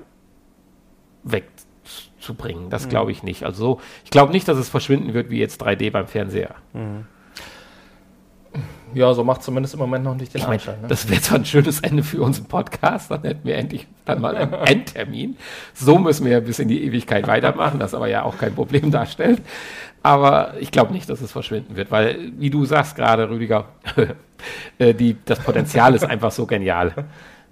wegzubringen. Das mhm. glaube ich nicht. Also ich glaube nicht, dass es verschwinden wird wie jetzt 3D beim Fernseher. Mhm. Ja, so macht zumindest im Moment noch nicht den ich mein, ne? Das wäre zwar ein schönes Ende für unseren Podcast, dann hätten wir endlich dann mal einen Endtermin. So müssen wir ja bis in die Ewigkeit weitermachen, das aber ja auch kein Problem darstellt. Aber ich glaube nicht, dass es verschwinden wird, weil, wie du sagst gerade, Rüdiger, äh, die, das Potenzial ist einfach so genial,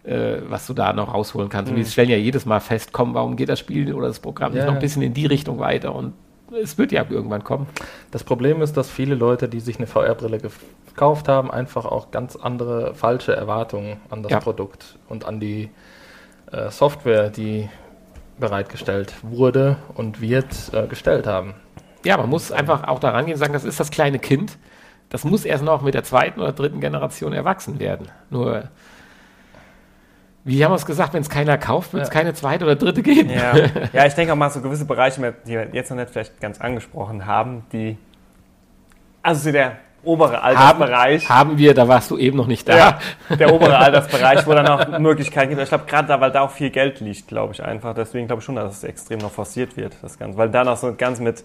äh, was du da noch rausholen kannst. Und die mhm. stellen ja jedes Mal fest, komm, warum geht das Spiel oder das Programm ja. nicht noch ein bisschen in die Richtung weiter? Und es wird ja irgendwann kommen. Das Problem ist, dass viele Leute, die sich eine VR-Brille gekauft haben, einfach auch ganz andere falsche Erwartungen an das ja. Produkt und an die äh, Software, die bereitgestellt wurde und wird, äh, gestellt haben. Ja, man muss einfach auch daran gehen und sagen, das ist das kleine Kind. Das muss erst noch mit der zweiten oder dritten Generation erwachsen werden. Nur, wie haben wir es gesagt, wenn es keiner kauft, wird es ja. keine zweite oder dritte geben. Ja. ja, ich denke auch mal so gewisse Bereiche, die wir jetzt noch nicht vielleicht ganz angesprochen haben, die, also so der obere Altersbereich. Haben, haben, wir, da warst du eben noch nicht da. Ja, der obere Altersbereich, wo dann auch Möglichkeiten gibt. Ich glaube, gerade da, weil da auch viel Geld liegt, glaube ich einfach. Deswegen glaube ich schon, dass es extrem noch forciert wird, das Ganze. Weil da noch so ganz mit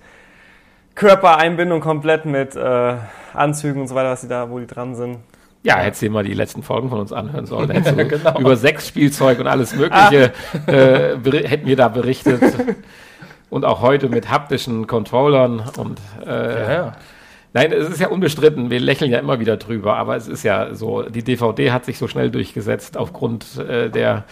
Körpereinbindung komplett mit äh, Anzügen und so weiter, was die da, wo die dran sind. Ja, hättest du mal die letzten Folgen von uns anhören sollen. Hättest du genau. Über Sexspielzeug und alles Mögliche ah. äh, hätten wir da berichtet. und auch heute mit haptischen Controllern und äh, ja, ja. Nein, es ist ja unbestritten. Wir lächeln ja immer wieder drüber, aber es ist ja so, die DVD hat sich so schnell durchgesetzt aufgrund äh, der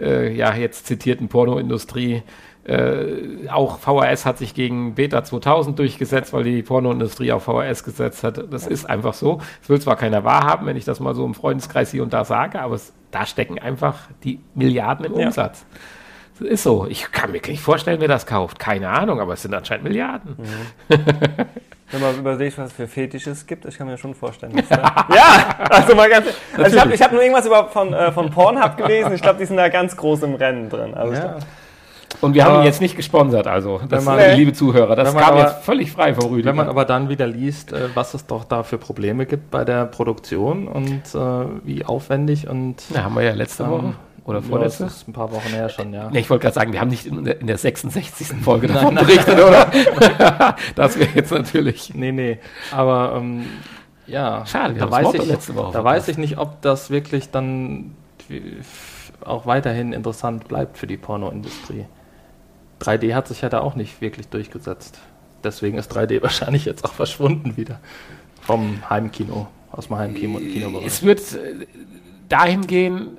äh, ja jetzt zitierten Pornoindustrie. Äh, auch VHS hat sich gegen Beta 2000 durchgesetzt, weil die Pornoindustrie auf VHS gesetzt hat. Das ist einfach so. Es will zwar keiner wahrhaben, wenn ich das mal so im Freundeskreis hier und da sage, aber es, da stecken einfach die Milliarden im Umsatz. Ja. Das ist so. Ich kann mir nicht vorstellen, wer das kauft. Keine Ahnung, aber es sind anscheinend Milliarden. Mhm. Wenn man überlegt, was es für Fetisches gibt, ich kann mir schon vorstellen. Dass, ja, also mal ganz. Also ich habe hab nur irgendwas über, von, äh, von Pornhub gelesen. Ich glaube, die sind da ganz groß im Rennen drin. Also ja. Und wir aber haben ihn jetzt nicht gesponsert, also das man, liebe Zuhörer, das kam aber, jetzt völlig frei vor Rüdiger. Wenn man aber dann wieder liest, äh, was es doch da für Probleme gibt bei der Produktion und äh, wie aufwendig und... Ja, haben wir ja letzte ähm, Woche oder vorletzte? Ja, das ist ein paar Wochen her schon, ja. Nee, ich wollte gerade sagen, wir haben nicht in der, in der 66. Folge davon nein, berichtet, oder? das wäre jetzt natürlich... Nee, nee, aber... Ähm, ja, schade, da, weiß ich, letzte Woche da weiß ich nicht, ob das wirklich dann auch weiterhin interessant bleibt für die Pornoindustrie. 3D hat sich ja da auch nicht wirklich durchgesetzt. Deswegen ist 3D wahrscheinlich jetzt auch verschwunden wieder vom Heimkino, aus dem Heimkino. Es wird äh, dahin gehen.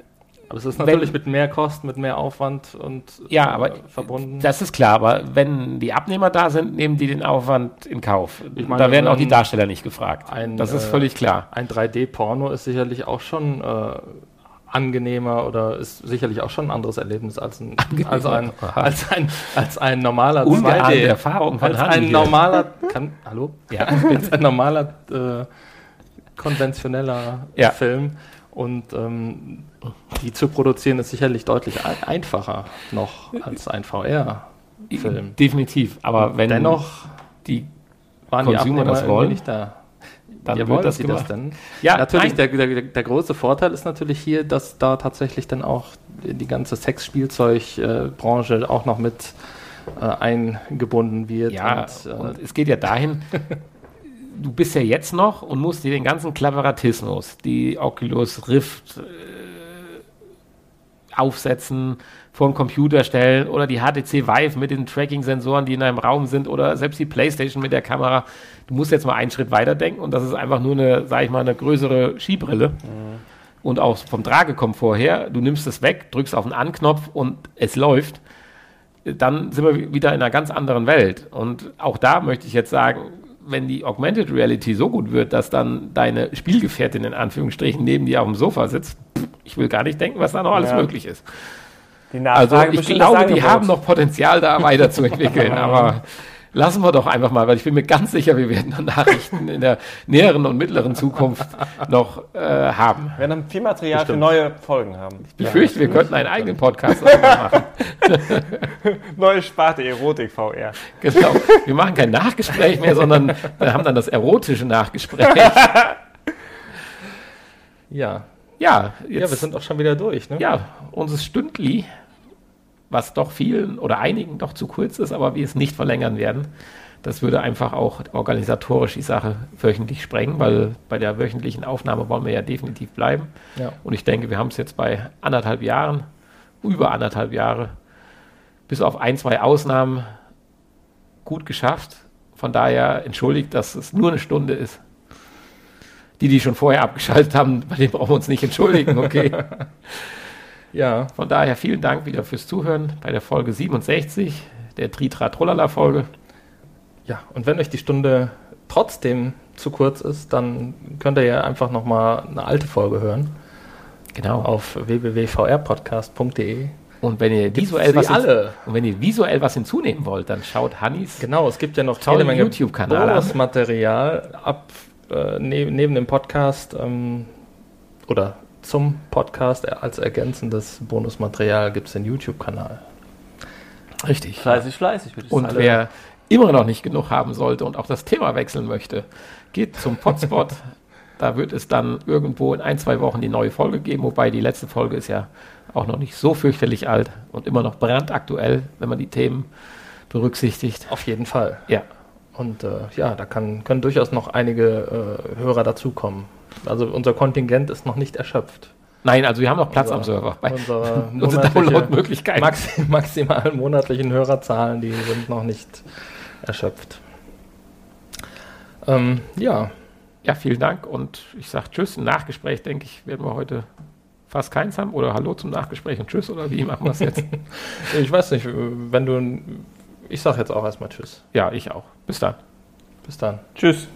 Aber es ist natürlich wenn, mit mehr Kosten, mit mehr Aufwand und ja, aber äh, verbunden. Das ist klar, aber wenn die Abnehmer da sind, nehmen die den Aufwand in Kauf. Meine, da werden auch die Darsteller nicht gefragt. Ein, das ist äh, völlig klar. Ein 3D-Porno ist sicherlich auch schon äh, angenehmer oder ist sicherlich auch schon ein anderes Erlebnis als ein, als ein, als ein, als ein normaler 2D. Erfahrung als ein normaler, kann, hallo? Ja. als ein normaler, äh, konventioneller ja. Film. Und ähm, die zu produzieren ist sicherlich deutlich einfacher noch als ein VR-Film. Definitiv. Aber wenn dennoch die waren Consumer die das wollen, nicht da dann ja, wird das, das dann. Ja, natürlich, der, der, der, große Vorteil ist natürlich hier, dass da tatsächlich dann auch die ganze Sexspielzeugbranche auch noch mit äh, eingebunden wird. Ja, und, äh, und es geht ja dahin, du bist ja jetzt noch und musst dir den ganzen Klaveratismus, die Oculus Rift äh, aufsetzen, vor den Computer stellen oder die HTC Vive mit den Tracking-Sensoren, die in einem Raum sind oder selbst die PlayStation mit der Kamera. Du musst jetzt mal einen Schritt weiter denken und das ist einfach nur eine, sag ich mal, eine größere Skibrille. Mhm. Und auch vom Tragekomfort her, du nimmst es weg, drückst auf den Anknopf und es läuft. Dann sind wir wieder in einer ganz anderen Welt. Und auch da möchte ich jetzt sagen, wenn die Augmented Reality so gut wird, dass dann deine Spielgefährtin in Anführungsstrichen neben dir auf dem Sofa sitzt, pff, ich will gar nicht denken, was da noch alles Ja. möglich ist. Die Also ich glaube, die haben noch Potenzial, da weiterzuentwickeln, aber lassen wir doch einfach mal, weil ich bin mir ganz sicher, wir werden Nachrichten in der näheren und mittleren Zukunft noch äh, haben. Wir werden viel Material Bestimmt. für neue Folgen haben. Ich befürchte, wir könnten einen eigenen Podcast machen. Neue Sparte Erotik VR. Genau. Wir machen kein Nachgespräch mehr, sondern wir haben dann das erotische Nachgespräch. Ja. Ja, ja, wir jetzt, sind auch schon wieder durch. Ne? ja, unser Stündli, was doch vielen oder einigen doch zu kurz ist, aber wir es nicht verlängern werden. Das würde einfach auch organisatorisch die Sache wöchentlich sprengen, weil bei der wöchentlichen Aufnahme wollen wir ja definitiv bleiben. Ja. Und ich denke, wir haben es jetzt bei anderthalb Jahren, über anderthalb Jahre, bis auf ein, zwei Ausnahmen gut geschafft. Von daher entschuldigt, dass es nur eine Stunde ist. Die, die schon vorher abgeschaltet haben, bei denen brauchen wir uns nicht entschuldigen, okay? ja, Von daher vielen Dank wieder fürs Zuhören bei der Folge 67, der Tritra-Trollala-Folge. Ja, und wenn euch die Stunde trotzdem zu kurz ist, dann könnt ihr ja einfach nochmal eine alte Folge hören Genau. auf www.vrpodcast.de. Und wenn ihr Gibt's visuell was, alle. und wenn ihr visuell was hinzunehmen wollt, dann schaut Hannis Genau, es gibt ja noch Menge YouTube-Kanal an. Bonusmaterial ab äh, ne, neben dem Podcast ähm, oder zum Podcast als ergänzendes Bonusmaterial gibt es den YouTube-Kanal. Richtig. Fleißig, fleißig, würde ich Und sagen. wer immer noch nicht genug haben sollte und auch das Thema wechseln möchte, geht zum Potspot. da wird es dann irgendwo in ein, zwei Wochen die neue Folge geben, wobei die letzte Folge ist ja auch noch nicht so fürchterlich alt und immer noch brandaktuell, wenn man die Themen berücksichtigt. Auf jeden Fall. Ja, Und äh, ja, da kann, können durchaus noch einige äh, Hörer dazukommen. Also unser Kontingent ist noch nicht erschöpft. nein, also wir haben noch Platz Unser- am Server. Bei Unsere unsere Downloadmöglichkeiten. Maxi maximalen monatlichen Hörerzahlen, die sind noch nicht erschöpft. Ähm, ja, Ja, vielen Dank und ich sage Tschüss. Ein Nachgespräch, denke ich, werden wir heute fast keins haben. Oder Hallo zum Nachgespräch und Tschüss oder wie machen wir es jetzt? ich weiß nicht, wenn du. Ich sag jetzt auch erstmal Tschüss. ja, ich auch. Bis dann. Bis dann. Tschüss.